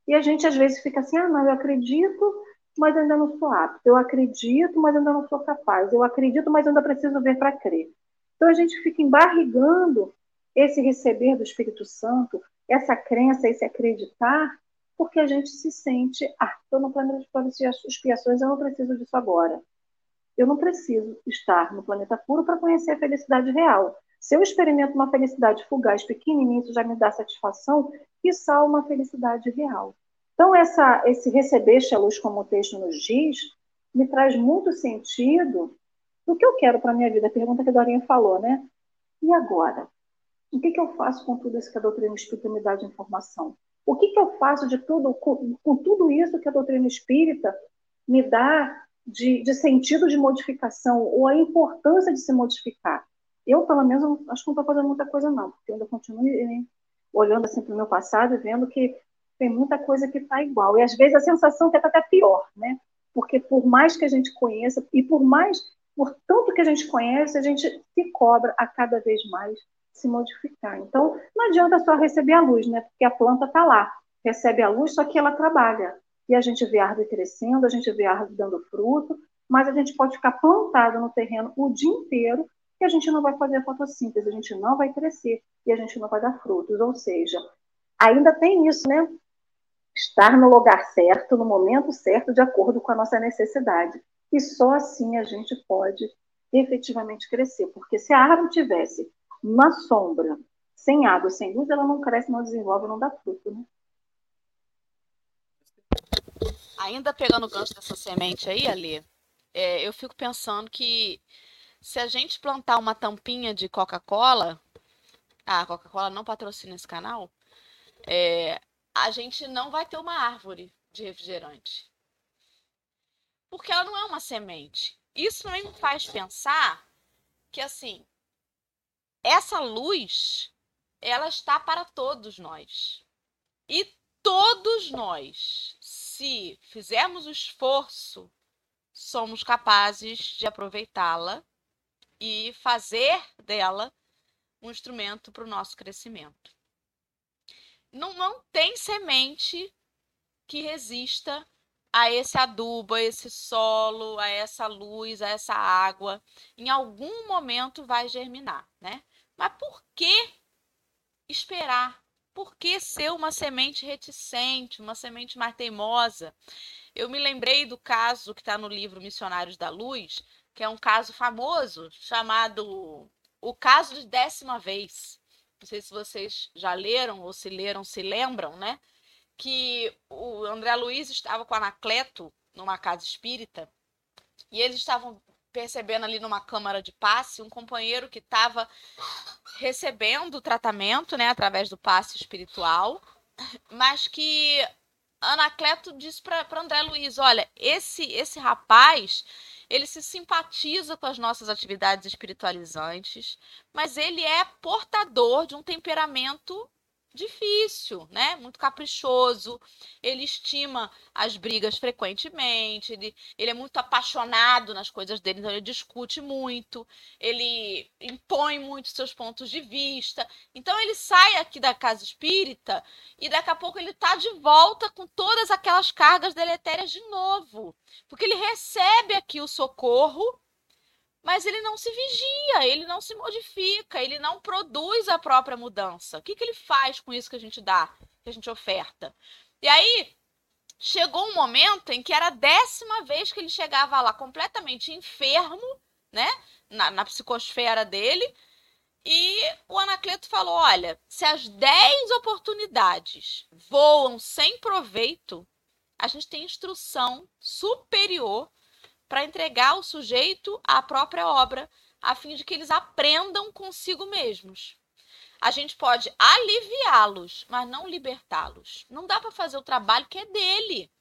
E a gente às vezes fica assim, ah, mas eu acredito, mas ainda não sou apto. Eu acredito, mas ainda não sou capaz. Eu acredito, mas ainda preciso ver para crer. Então a gente fica embarrigando esse receber do Espírito Santo, essa crença, esse acreditar, porque a gente se sente, ah, estou no planeta de expiações, eu não preciso disso agora. Eu não preciso estar no planeta puro para conhecer a felicidade real. Se eu experimento uma felicidade fugaz, pequenininha, isso já me dá satisfação, e só uma felicidade real. Então, essa, esse receber a luz, como o texto nos diz, me traz muito sentido do que eu quero para a minha vida. A pergunta que a Dorinha falou, né? E agora? O que, que eu faço com tudo isso que a doutrina espírita me dá de informação? O que, que eu faço de tudo, com, com tudo isso que a doutrina espírita me dá de, de, sentido de modificação ou a importância de se modificar? Eu, pelo menos, acho que não estou fazendo muita coisa, não, porque eu ainda continuo né, olhando assim para o meu passado e vendo que tem muita coisa que está igual. E às vezes a sensação é que está até pior, né? Porque por mais que a gente conheça, e por mais, por tanto que a gente conhece, a gente se cobra a cada vez mais se modificar. Então, não adianta só receber a luz, né? Porque a planta está lá. recebe a luz, só que ela trabalha. E a gente vê a árvore crescendo, a gente vê a árvore dando fruto, mas a gente pode ficar plantado no terreno o dia inteiro e a gente não vai fazer a fotossíntese, a gente não vai crescer e a gente não vai dar frutos. Ou seja, ainda tem isso, né? Estar no lugar certo, no momento certo, de acordo com a nossa necessidade. E só assim a gente pode efetivamente crescer. Porque se a árvore tivesse uma sombra, sem água, sem luz, ela não cresce, não desenvolve, não dá fruto, né? Ainda pegando o gancho dessa semente aí, Ali, é, eu fico pensando que se a gente plantar uma tampinha de Coca-Cola, ah, a Coca-Cola não patrocina esse canal, é, a gente não vai ter uma árvore de refrigerante. Porque ela não é uma semente. Isso também me faz pensar que, assim, essa luz, ela está para todos nós. E todos nós, se fizermos o esforço, somos capazes de aproveitá-la e fazer dela um instrumento para o nosso crescimento. Não, não tem semente que resista a esse adubo, a esse solo, a essa luz, a essa água. Em algum momento vai germinar, né? Mas por que esperar? Por que ser uma semente reticente, uma semente mais teimosa? Eu me lembrei do caso que está no livro Missionários da Luz, que é um caso famoso chamado O Caso de Décima Vez. Não sei se vocês já leram ou se leram, se lembram, né? Que o André Luiz estava com Anacleto numa casa espírita e eles estavam percebendo ali numa câmara de passe um companheiro que estava recebendo tratamento, né, através do passe espiritual, mas que Anacleto disse para André Luiz: olha, esse esse rapaz ele se simpatiza com as nossas atividades espiritualizantes, mas ele é portador de um temperamento difícil, né? Muito caprichoso. Ele estima as brigas frequentemente, ele, ele é muito apaixonado nas coisas dele, então ele discute muito, ele impõe muito seus pontos de vista. Então ele sai aqui da casa espírita e daqui a pouco ele está de volta com todas aquelas cargas deletérias de novo, porque ele recebe aqui o socorro mas ele não se vigia, ele não se modifica, ele não produz a própria mudança. O que, que ele faz com isso que a gente dá, que a gente oferta? E aí chegou um momento em que era a décima vez que ele chegava lá completamente enfermo, né, na, na psicosfera dele, e o Anacleto falou: olha, se as 10 oportunidades voam sem proveito, a gente tem instrução superior para entregar o sujeito à própria obra, a fim de que eles aprendam consigo mesmos. A gente pode aliviá-los, mas não libertá-los. Não dá para fazer o trabalho que é dele.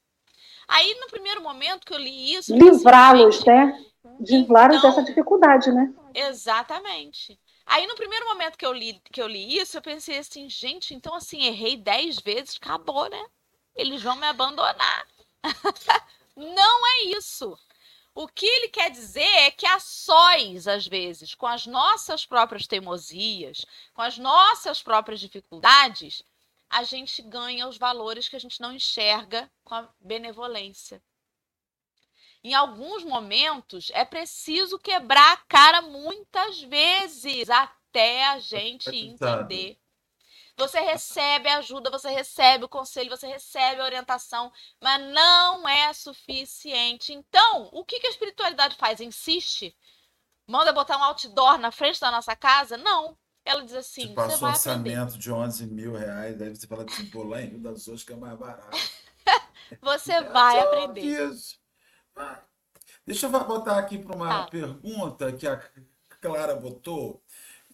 Aí, no primeiro momento que eu li isso. Livrá-los, né? Livrá-los então, dessa dificuldade, né? Exatamente. Aí, no primeiro momento que eu, li, que eu li isso, eu pensei assim, gente, então assim, errei dez vezes, acabou, né? Eles vão me abandonar. não é isso. O que ele quer dizer é que a sós, às vezes, com as nossas próprias teimosias, com as nossas próprias dificuldades, a gente ganha os valores que a gente não enxerga com a benevolência. Em alguns momentos, é preciso quebrar a cara muitas vezes até a gente entender você recebe ajuda, você recebe o conselho, você recebe a orientação, mas não é suficiente. Então, o que, que a espiritualidade faz? Insiste? Manda botar um outdoor na frente da nossa casa? Não. Ela diz assim: você passou um orçamento aprender. de 11 mil reais, deve você fala assim, pô, lá em Rio das Ostras que é mais barato. você é vai aprender. Isso. Deixa eu botar aqui para uma tá. pergunta que a Clara botou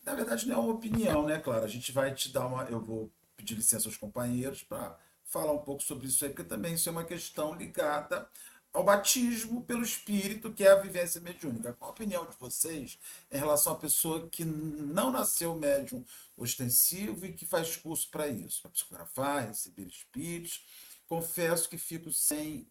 na verdade, não é uma opinião, né, Clara? A gente vai te dar uma. Eu vou pedir licença aos companheiros para falar um pouco sobre isso aí, porque também isso é uma questão ligada ao batismo pelo espírito, que é a vivência mediúnica. Qual a opinião de vocês em relação à pessoa que não nasceu médium ostensivo e que faz curso para isso, para psicografar, receber espíritos? Confesso que fico sem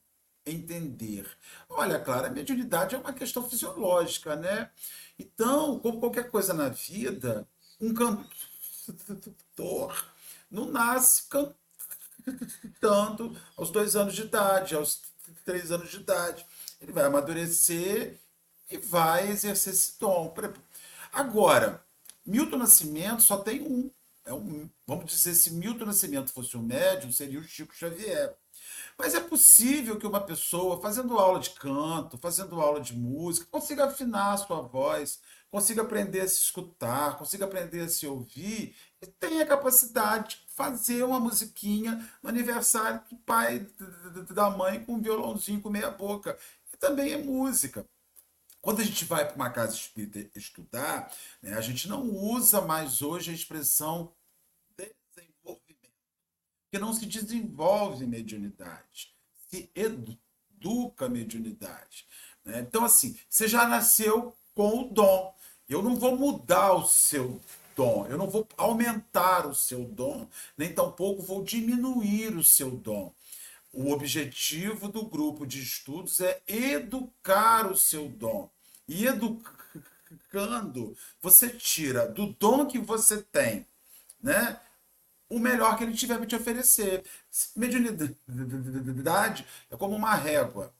entender. Olha, Clara, a mediunidade é uma questão fisiológica, né? Então, como qualquer coisa na vida, um cantor não nasce tanto aos dois anos de idade, aos três anos de idade. Ele vai amadurecer e vai exercer esse dom. Agora, Milton Nascimento só tem um. É um vamos dizer, se Milton Nascimento fosse um médium, seria o Chico Xavier. Mas é possível que uma pessoa, fazendo aula de canto, fazendo aula de música, consiga afinar a sua voz, consiga aprender a se escutar, consiga aprender a se ouvir e tenha capacidade de fazer uma musiquinha no aniversário do pai, da mãe, com um violãozinho com meia boca. E também é música. Quando a gente vai para uma casa espírita estudar, né, a gente não usa mais hoje a expressão porque não se desenvolve mediunidade, se educa mediunidade. Né? Então, assim, você já nasceu com o dom. Eu não vou mudar o seu dom, eu não vou aumentar o seu dom, nem tampouco vou diminuir o seu dom. O objetivo do grupo de estudos é educar o seu dom. E educando, você tira do dom que você tem, né? O melhor que ele tiver para te oferecer. Mediunidade é como uma régua.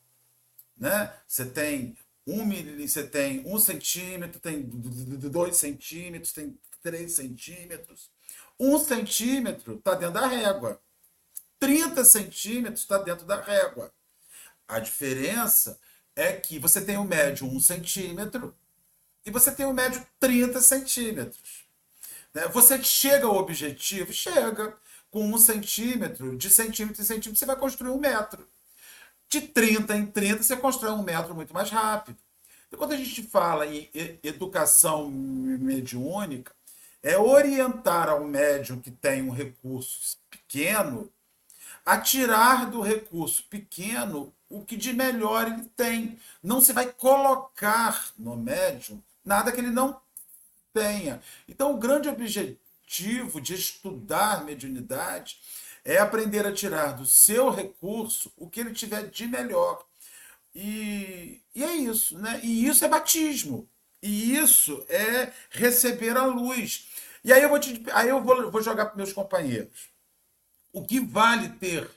Né? Você tem um, você tem um centímetro, tem dois centímetros, tem três centímetros. Um centímetro está dentro da régua. 30 centímetros está dentro da régua. A diferença é que você tem o médio 1 centímetro e você tem o médio 30 centímetros. Né? Você chega ao objetivo? Chega. Com um centímetro, de centímetro em centímetro, você vai construir um metro. De 30 em 30, você constrói um metro muito mais rápido. Então, quando a gente fala em educação mediúnica, é orientar ao médium que tem um recurso pequeno a tirar do recurso pequeno o que de melhor ele tem. Não se vai colocar no médium nada que ele não tenha. Então, o grande objetivo de estudar mediunidade é aprender a tirar do seu recurso o que ele tiver de melhor. E, e é isso, né? E isso é batismo. E isso é receber a luz. E aí eu vou, te, aí eu vou, vou jogar para meus companheiros. O que vale ter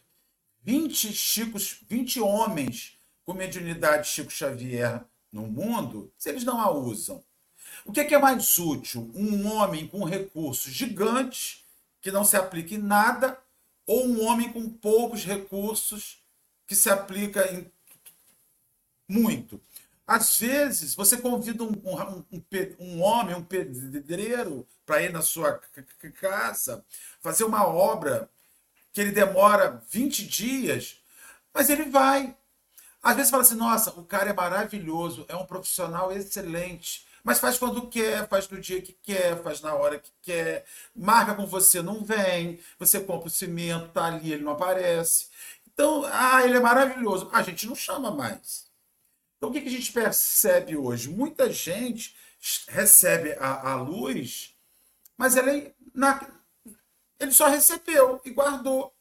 20 chicos, 20 homens com mediunidade Chico Xavier no mundo, se eles não a usam? O que é, que é mais útil? Um homem com recursos gigantes, que não se aplica em nada, ou um homem com poucos recursos, que se aplica em muito? Às vezes, você convida um, um, um, um homem, um pedreiro, para ir na sua casa, fazer uma obra que ele demora 20 dias, mas ele vai. Às vezes fala assim: nossa, o cara é maravilhoso, é um profissional excelente, mas faz quando quer, faz no dia que quer, faz na hora que quer. Marca com você, não vem. Você compra o cimento, tá ali, ele não aparece. Então, ah, ele é maravilhoso. A gente não chama mais. Então, o que, a gente percebe hoje? Muita gente recebe a, a luz, mas ele, na, ele só recebeu e guardou.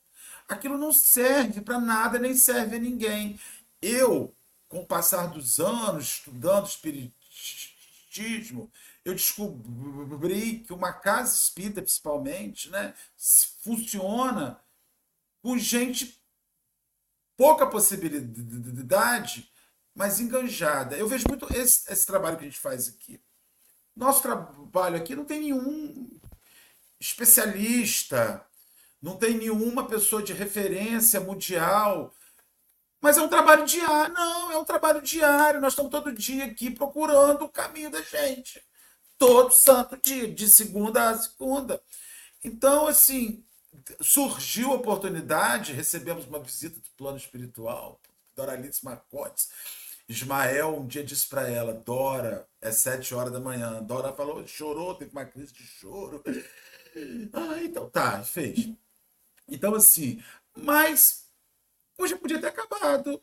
Aquilo não serve para nada, nem serve a ninguém. Eu, com o passar dos anos, estudando espiritismo, eu descobri que uma casa espírita, principalmente, né, funciona com gente pouca possibilidade, mas enganjada. Eu vejo muito esse, esse trabalho que a gente faz aqui. Nosso trabalho aqui não tem nenhum especialista, não tem nenhuma pessoa de referência mundial mas é um trabalho diário. Não, é um trabalho diário. Nós estamos todo dia aqui procurando o caminho da gente. Todo santo dia, de segunda a segunda. Então, assim, surgiu a oportunidade, recebemos uma visita do plano espiritual, Doralice Marcotes. Ismael um dia disse para ela, Dora, é sete horas da manhã. Dora falou, chorou, teve uma crise de choro. Ah, então tá, fez. Então, assim, mas Hoje podia ter acabado.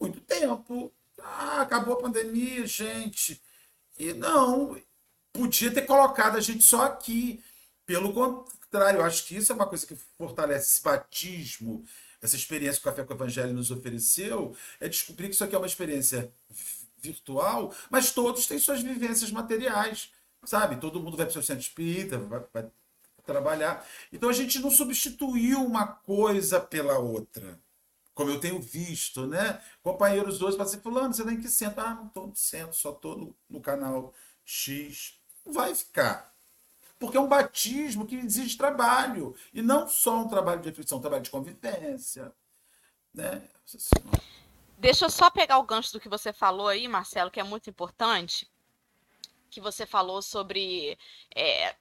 Muito tempo. Ah, acabou a pandemia, gente. E não, podia ter colocado a gente só aqui. Pelo contrário, acho que isso é uma coisa que fortalece esse batismo, essa experiência que o Café com o Evangelho nos ofereceu, é descobrir que isso aqui é uma experiência virtual, mas todos têm suas vivências materiais, sabe? Todo mundo vai para o seu centro espírita, vai, vai trabalhar. Então a gente não substituiu uma coisa pela outra. Como eu tenho visto, né? Companheiros hoje falam assim, fulano, você tem que sentar. Ah, não estou no centro, só estou no, no canal X. Não vai ficar. Porque é um batismo que exige trabalho. E não só um trabalho de reflexão, um trabalho de convivência. Né? Deixa eu só pegar o gancho do que você falou aí, Marcelo, que é muito importante. Que você falou sobre é,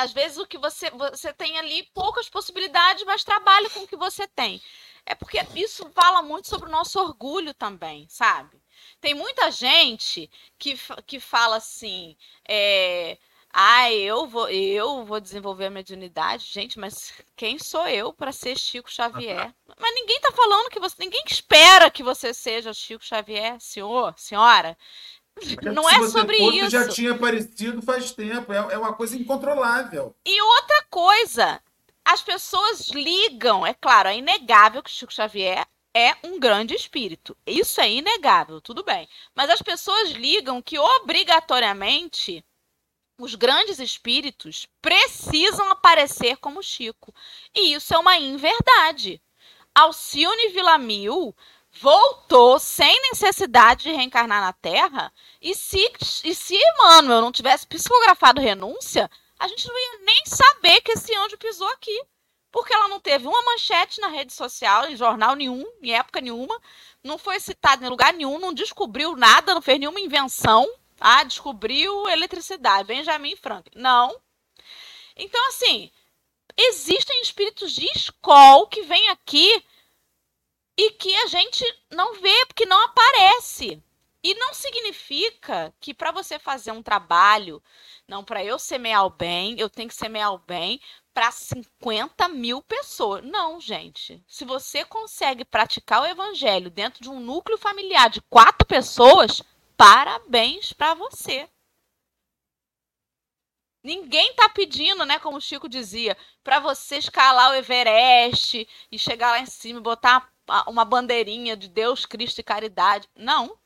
às vezes o que você você tem ali poucas possibilidades, mas trabalhe com o que você tem. É porque isso fala muito sobre o nosso orgulho também, sabe? Tem muita gente que, que fala assim, é, ah, eu vou, eu vou desenvolver a mediunidade, gente, mas quem sou eu para ser Chico Xavier? Mas ninguém tá falando que você, ninguém espera que você seja Chico Xavier, senhor, senhora. Não é sobre isso. já tinha aparecido faz tempo. É, é uma coisa incontrolável. E outra coisa, as pessoas ligam, é claro, é inegável que Chico Xavier é um grande espírito. Isso é inegável, tudo bem. Mas as pessoas ligam que obrigatoriamente os grandes espíritos precisam aparecer como Chico. E isso é uma inverdade. Alcione Villamil voltou sem necessidade de reencarnar na Terra, e se, e se Emmanuel não tivesse psicografado renúncia, a gente não ia nem saber que esse anjo pisou aqui. Porque ela não teve uma manchete na rede social, em jornal nenhum, em época nenhuma, não foi citada em lugar nenhum, não descobriu nada, não fez nenhuma invenção. Ah, descobriu eletricidade, Benjamin Franklin. Não. Então, assim, existem espíritos de escola que vêm aqui e que a gente não vê porque não aparece. E não significa que para você fazer um trabalho, não, para eu semear o bem, eu tenho que semear o bem para 50 mil pessoas. Não, gente. Se você consegue praticar o evangelho dentro de um núcleo familiar de quatro pessoas, parabéns para você. Ninguém tá pedindo, né, como o Chico dizia, para você escalar o Everest e chegar lá em cima e botar uma bandeirinha de Deus, Cristo e caridade. Não.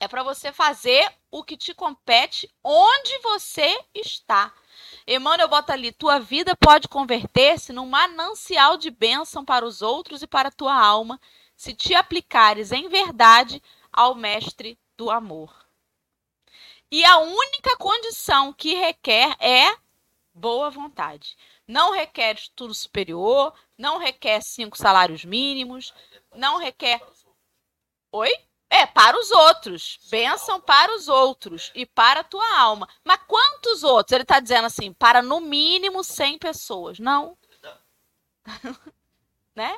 É para você fazer o que te compete onde você está. Emmanuel bota ali: tua vida pode converter-se num manancial de bênção para os outros e para a tua alma, se te aplicares em verdade ao Mestre do amor. E a única condição que requer é boa vontade. Não requer estudo superior, não requer cinco salários mínimos, não requer. Oi? É, para os outros. Bênção para os outros e para a tua alma. Mas quantos outros? Ele está dizendo assim, para no mínimo 100 pessoas. Não. né?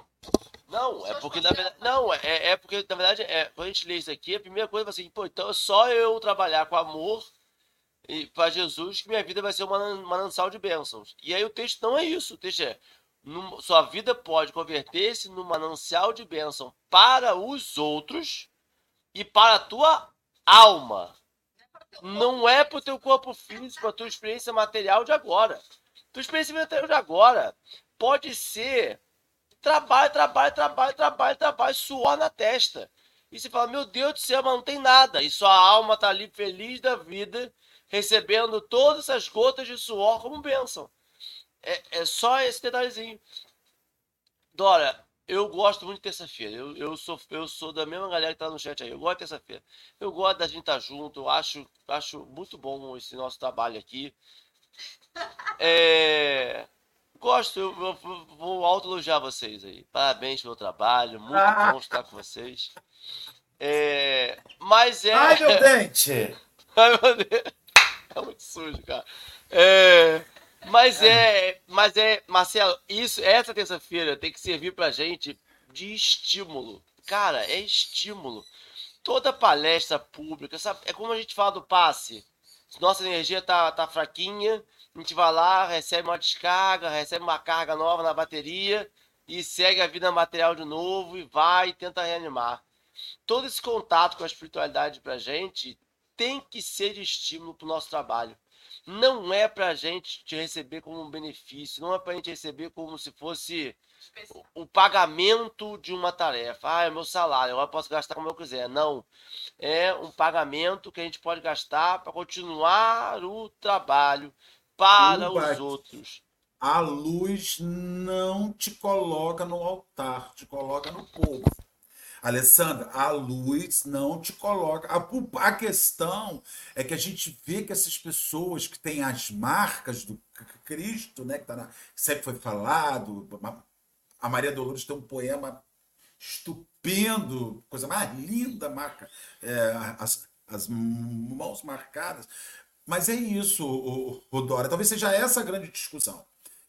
Não, é porque na verdade. Não, é, é porque, na verdade, é, quando a gente lê isso aqui, a primeira coisa é assim, pô, então é só eu trabalhar com amor e para Jesus que minha vida vai ser uma manancial de bênçãos. E aí o texto não é isso. O texto é: sua vida pode converter-se num manancial de bênção para os outros e para a tua alma. Não é para o teu corpo físico, para a tua experiência material de agora. Tua experiência material de agora pode ser trabalho, trabalho, trabalho, trabalho, trabalho, suor na testa. E você fala, meu Deus do céu, mas não tem nada. E sua alma está ali feliz da vida, recebendo todas essas gotas de suor como bênção. É, é só esse detalhezinho. Dora, eu gosto muito de terça-feira. Eu, eu, sou, eu sou da mesma galera que tá no chat aí. Eu gosto de terça-feira. Eu gosto da gente estar tá junto. Eu acho, acho muito bom esse nosso trabalho aqui. É, gosto, eu, eu, eu vou autoelogiar vocês aí. Parabéns pelo trabalho. Muito ah. bom estar com vocês. É, mas é. Ai, meu dente! Ai, meu Deus. É muito sujo, cara. É. Mas é, mas é, Marcelo, isso, essa terça-feira tem que servir pra gente de estímulo. Cara, é estímulo. Toda palestra pública, sabe? É como a gente fala do passe. Nossa energia tá, tá fraquinha, a gente vai lá, recebe uma descarga, recebe uma carga nova na bateria e segue a vida material de novo e vai e tenta reanimar. Todo esse contato com a espiritualidade pra gente tem que ser de estímulo pro nosso trabalho não é para a gente te receber como um benefício, não é para a gente receber como se fosse o pagamento de uma tarefa. Ah, é meu salário, eu posso gastar como eu quiser. Não. É um pagamento que a gente pode gastar para continuar o trabalho para os outros. a luz não te coloca no altar, te coloca no povo. Alessandra, a luz não te coloca. A, a, questão é que a gente vê que essas pessoas que têm as marcas do Cristo, né, que, tá na, sempre foi falado, a Maria Dolores tem um poema estupendo, coisa mais linda, marca é, as, as mãos marcadas. Mas é isso, o, o Dora. Talvez seja essa a grande discussão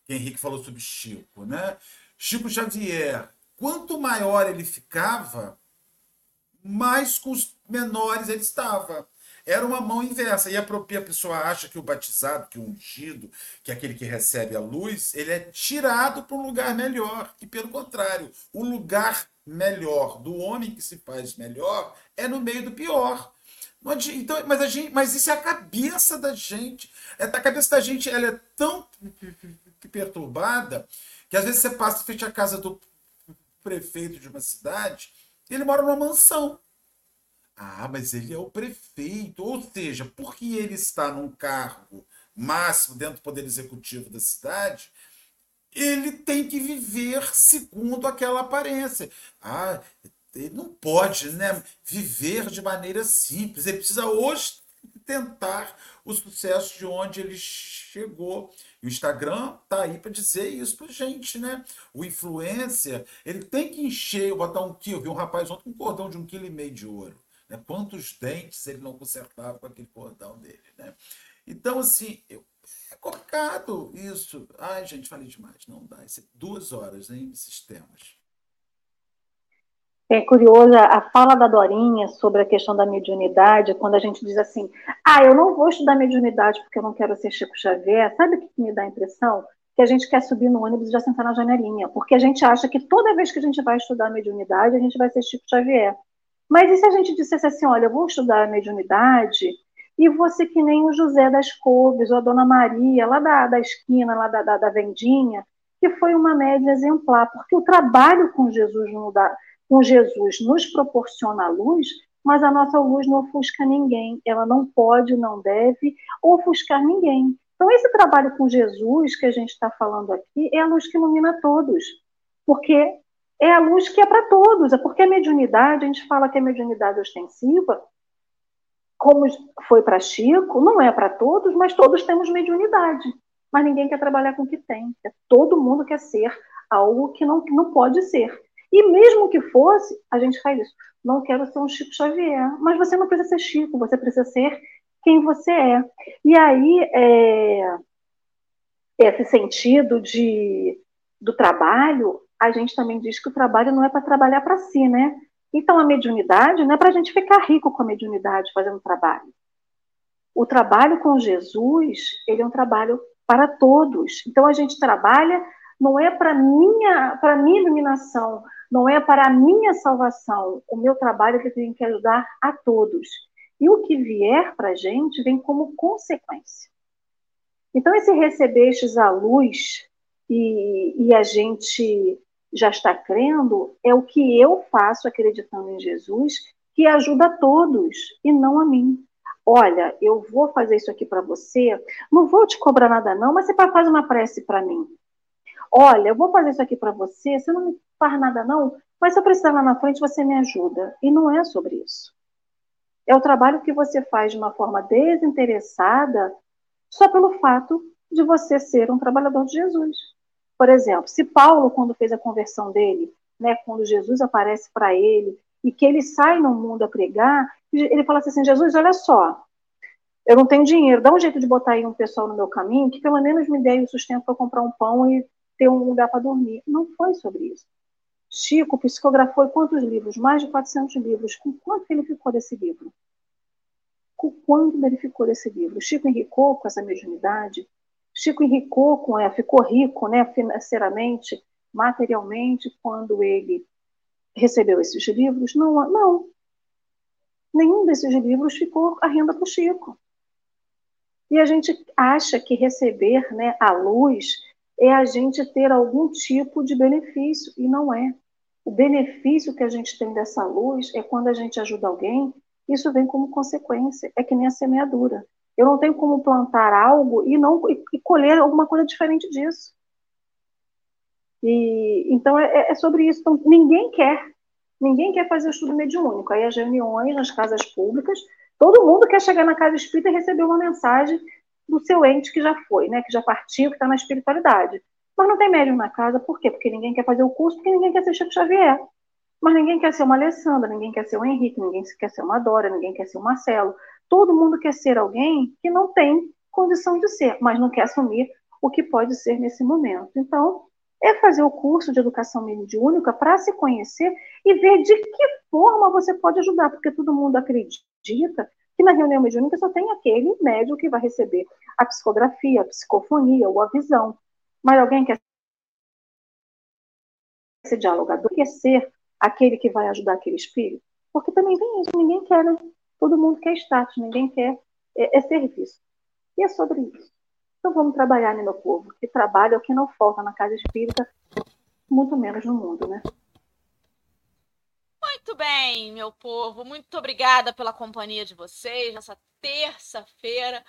que Henrique falou sobre Chico, né? Chico Xavier, quanto maior ele ficava, mais com os menores ele estava. Era uma mão inversa. E a própria pessoa acha que o batizado, que o ungido, que é aquele que recebe a luz, ele é tirado para um lugar melhor. E pelo contrário, o lugar melhor do homem que se faz melhor é no meio do pior. Então, mas, a gente, mas isso é a cabeça da gente. É, a cabeça da gente ela é tão perturbada que às vezes você passa frente à casa do prefeito de uma cidade ele mora numa mansão. Ah, mas ele é o prefeito. Ou seja, porque ele está num cargo máximo dentro do poder executivo da cidade, ele tem que viver segundo aquela aparência. Ah, ele não pode né, viver de maneira simples. Ele precisa hoje tentar o sucesso de onde ele chegou. O Instagram tá aí para dizer isso para gente, né? O influencer, ele tem que encher, botar um quilo. Vi um rapaz ontem com um cordão de um quilo e meio de ouro. Né? Quantos dentes ele não consertava com aquele cordão dele, né? Então, assim, eu, é complicado isso. Ai, gente, falei demais. Não dá. Isso é duas horas, hein, esses temas. É curiosa a fala da Dorinha sobre a questão da mediunidade, quando a gente diz assim, ah, eu não vou estudar mediunidade porque eu não quero ser Chico Xavier. Sabe o que me dá a impressão? Que a gente quer subir no ônibus e já sentar na janelinha, porque a gente acha que toda vez que a gente vai estudar mediunidade, a gente vai ser Chico Xavier. Mas e se a gente dissesse assim, olha, eu vou estudar mediunidade e você que nem o José das Couves, ou a Dona Maria, lá da, da esquina, lá da, da, da vendinha, que foi uma média exemplar, porque o trabalho com Jesus não dá com Jesus nos proporciona a luz, mas a nossa luz não ofusca ninguém. Ela não pode, não deve ofuscar ninguém. Então, esse trabalho com Jesus que a gente está falando aqui é a luz que ilumina todos. Porque é a luz que é para todos. É porque a mediunidade, a gente fala que a mediunidade ostensiva, como foi para Chico, não é para todos, mas todos temos mediunidade. Mas ninguém quer trabalhar com o que tem. É, todo mundo quer ser algo que não, que não pode ser. E mesmo que fosse, a gente faz isso. Não quero ser um Chico Xavier. Mas você não precisa ser Chico, você precisa ser quem você é. E aí, é, esse sentido de, do trabalho, a gente também diz que o trabalho não é para trabalhar para si, né? Então, a mediunidade não é para a gente ficar rico com a mediunidade fazendo trabalho. O trabalho com Jesus, ele é um trabalho para todos. Então, a gente trabalha não é para minha para minha iluminação, não é para a minha salvação. O meu trabalho é que tem que ajudar a todos. E o que vier para a gente vem como consequência. Então, esse recebestes a luz e, e a gente já está crendo é o que eu faço acreditando em Jesus, que ajuda a todos e não a mim. Olha, eu vou fazer isso aqui para você, não vou te cobrar nada não, mas você faz uma prece para mim. Olha, eu vou fazer isso aqui para você, você não me faz nada não, mas se eu precisar lá na frente, você me ajuda. E não é sobre isso. É o trabalho que você faz de uma forma desinteressada só pelo fato de você ser um trabalhador de Jesus. Por exemplo, se Paulo, quando fez a conversão dele, né, quando Jesus aparece para ele e que ele sai no mundo a pregar, ele fala assim: Jesus, olha só, eu não tenho dinheiro, dá um jeito de botar aí um pessoal no meu caminho que pelo menos me dê o sustento para comprar um pão e ter um lugar para dormir. Não foi sobre isso. Chico psicografou quantos livros? Mais de 400 livros. Com quanto ele ficou desse livro? Com quanto ele ficou desse livro? Chico enricou com essa mediunidade? Chico enricou com ela, ficou rico né, financeiramente, materialmente, quando ele recebeu esses livros? Não, não. Nenhum desses livros ficou a renda para o Chico. E a gente acha que receber né, a luz é a gente ter algum tipo de benefício, e não é. O benefício que a gente tem dessa luz é quando a gente ajuda alguém, isso vem como consequência, é que nem a semeadura. Eu não tenho como plantar algo e não e colher alguma coisa diferente disso. E, então, é, é sobre isso. Então, ninguém quer, ninguém quer fazer o estudo mediúnico. Aí as reuniões nas casas públicas, todo mundo quer chegar na casa espírita e receber uma mensagem do seu ente que já foi, né, que já partiu, que está na espiritualidade. Mas não tem médium na casa, por quê? Porque ninguém quer fazer o curso, porque ninguém quer ser Chico Xavier. Mas ninguém quer ser uma Alessandra, ninguém quer ser o Henrique, ninguém quer ser uma Dora, ninguém quer ser o Marcelo. Todo mundo quer ser alguém que não tem condição de ser, mas não quer assumir o que pode ser nesse momento. Então, é fazer o curso de educação mediúnica para se conhecer e ver de que forma você pode ajudar, porque todo mundo acredita que na reunião mediúnica só tem aquele médium que vai receber a psicografia, a psicofonia ou a visão. Mas alguém quer ser dialogador, quer ser aquele que vai ajudar aquele espírito? Porque também tem isso, ninguém quer, né? Todo mundo quer status, ninguém quer é, é serviço. E é sobre isso. Então vamos trabalhar, né, meu povo? Que trabalho é o que não falta na casa espírita, muito menos no mundo, né? Muito bem, meu povo. Muito obrigada pela companhia de vocês nessa terça-feira.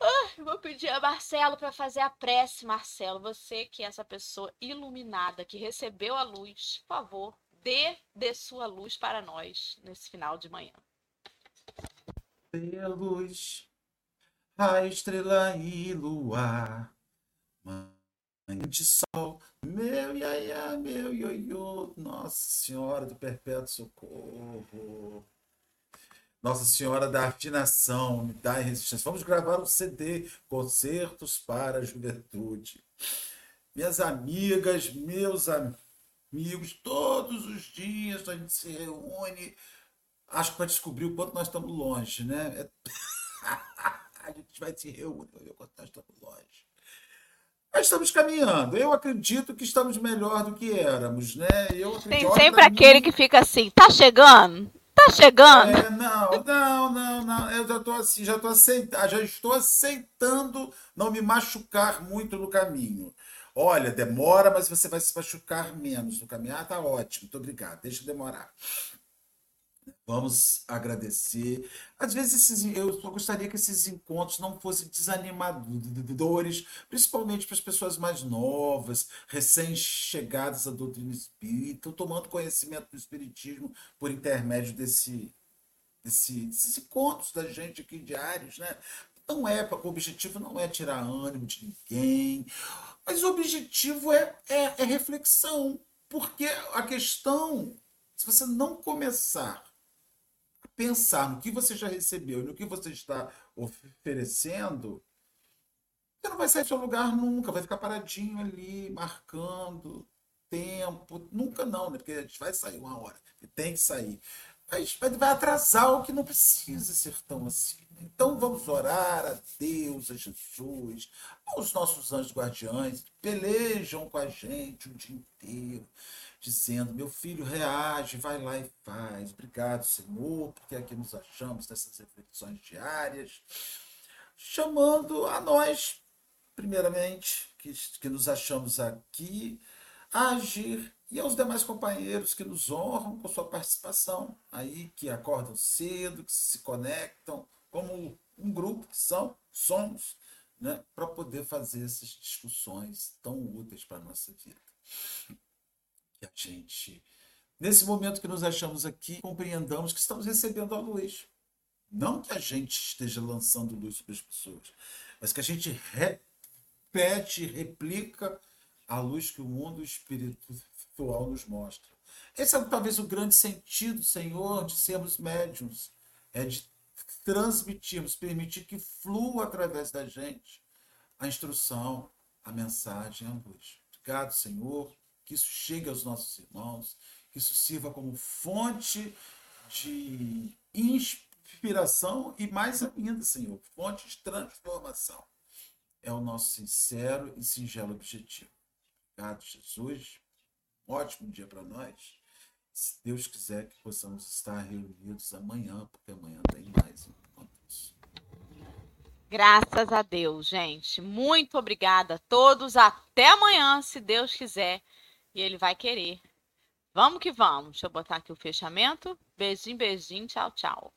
Ah, vou pedir a Marcelo para fazer a prece, Marcelo. Você que é essa pessoa iluminada, que recebeu a luz, por favor, dê de sua luz para nós nesse final de manhã. Dê luz a estrela e luar. Manhã de sol, meu iaia, meu ioiô, Nossa Senhora do Perpétuo Socorro. Nossa Senhora da Afinação, me dá resistência. Vamos gravar um CD, Concertos para a Juventude. Minhas amigas, meus amigos, todos os dias a gente se reúne, acho que para descobrir o quanto nós estamos longe, né? É... a gente vai se reunir para ver quanto nós estamos longe. Mas estamos caminhando. Eu acredito que estamos melhor do que éramos, né? Eu Tem sempre aquele que fica assim, tá chegando? Tá chegando? É, não, não, não, não. Eu já estou assim, já estou aceitando, já estou aceitando não me machucar muito no caminho. Olha, demora, mas você vai se machucar menos no caminho. Ah, tá ótimo, muito obrigado. Deixa demorar. Vamos agradecer. Às vezes esses, eu só gostaria que esses encontros não fossem desanimadores, principalmente para as pessoas mais novas, recém-chegadas à doutrina espírita, tomando conhecimento do espiritismo por intermédio desse, desse, desses encontros da gente aqui diários, né? Não é, o objetivo não é tirar ânimo de ninguém, mas o objetivo é, é, é reflexão, porque a questão, se você não começar pensar no que você já recebeu e no que você está oferecendo, você não vai sair do seu lugar nunca, vai ficar paradinho ali, marcando tempo. Nunca não, né? Porque a gente vai sair uma hora, tem que sair. Mas vai atrasar o que não precisa ser tão assim. Então vamos orar a Deus, a Jesus, aos nossos anjos guardiães, que pelejam com a gente o dia inteiro dizendo: Meu filho, reage, vai lá e faz. Obrigado, Senhor, porque aqui nos achamos nessas reflexões diárias. Chamando a nós, primeiramente, que, que nos achamos aqui, a agir e aos demais companheiros que nos honram com sua participação, aí que acordam cedo, que se conectam, como um grupo que são, somos, né, para poder fazer essas discussões tão úteis para a nossa vida que a gente, nesse momento que nos achamos aqui, compreendamos que estamos recebendo a luz. Não que a gente esteja lançando luz sobre as pessoas, mas que a gente repete, replica a luz que o mundo espiritual nos mostra. Esse é talvez o grande sentido, Senhor, de sermos médiums. É de transmitirmos, permitir que flua através da gente a instrução, a mensagem, a luz. Obrigado, Senhor que isso chegue aos nossos irmãos, que isso sirva como fonte de inspiração e mais ainda, Senhor, fonte de transformação. É o nosso sincero e singelo objetivo. Obrigado, Jesus. Um ótimo dia para nós. Se Deus quiser que possamos estar reunidos amanhã, porque amanhã tem mais encontros. Graças a Deus, gente. Muito obrigada a todos. Até amanhã, se Deus quiser. E ele vai querer. Vamos que vamos. Deixa eu botar aqui o fechamento. Beijinho, beijinho. Tchau, tchau.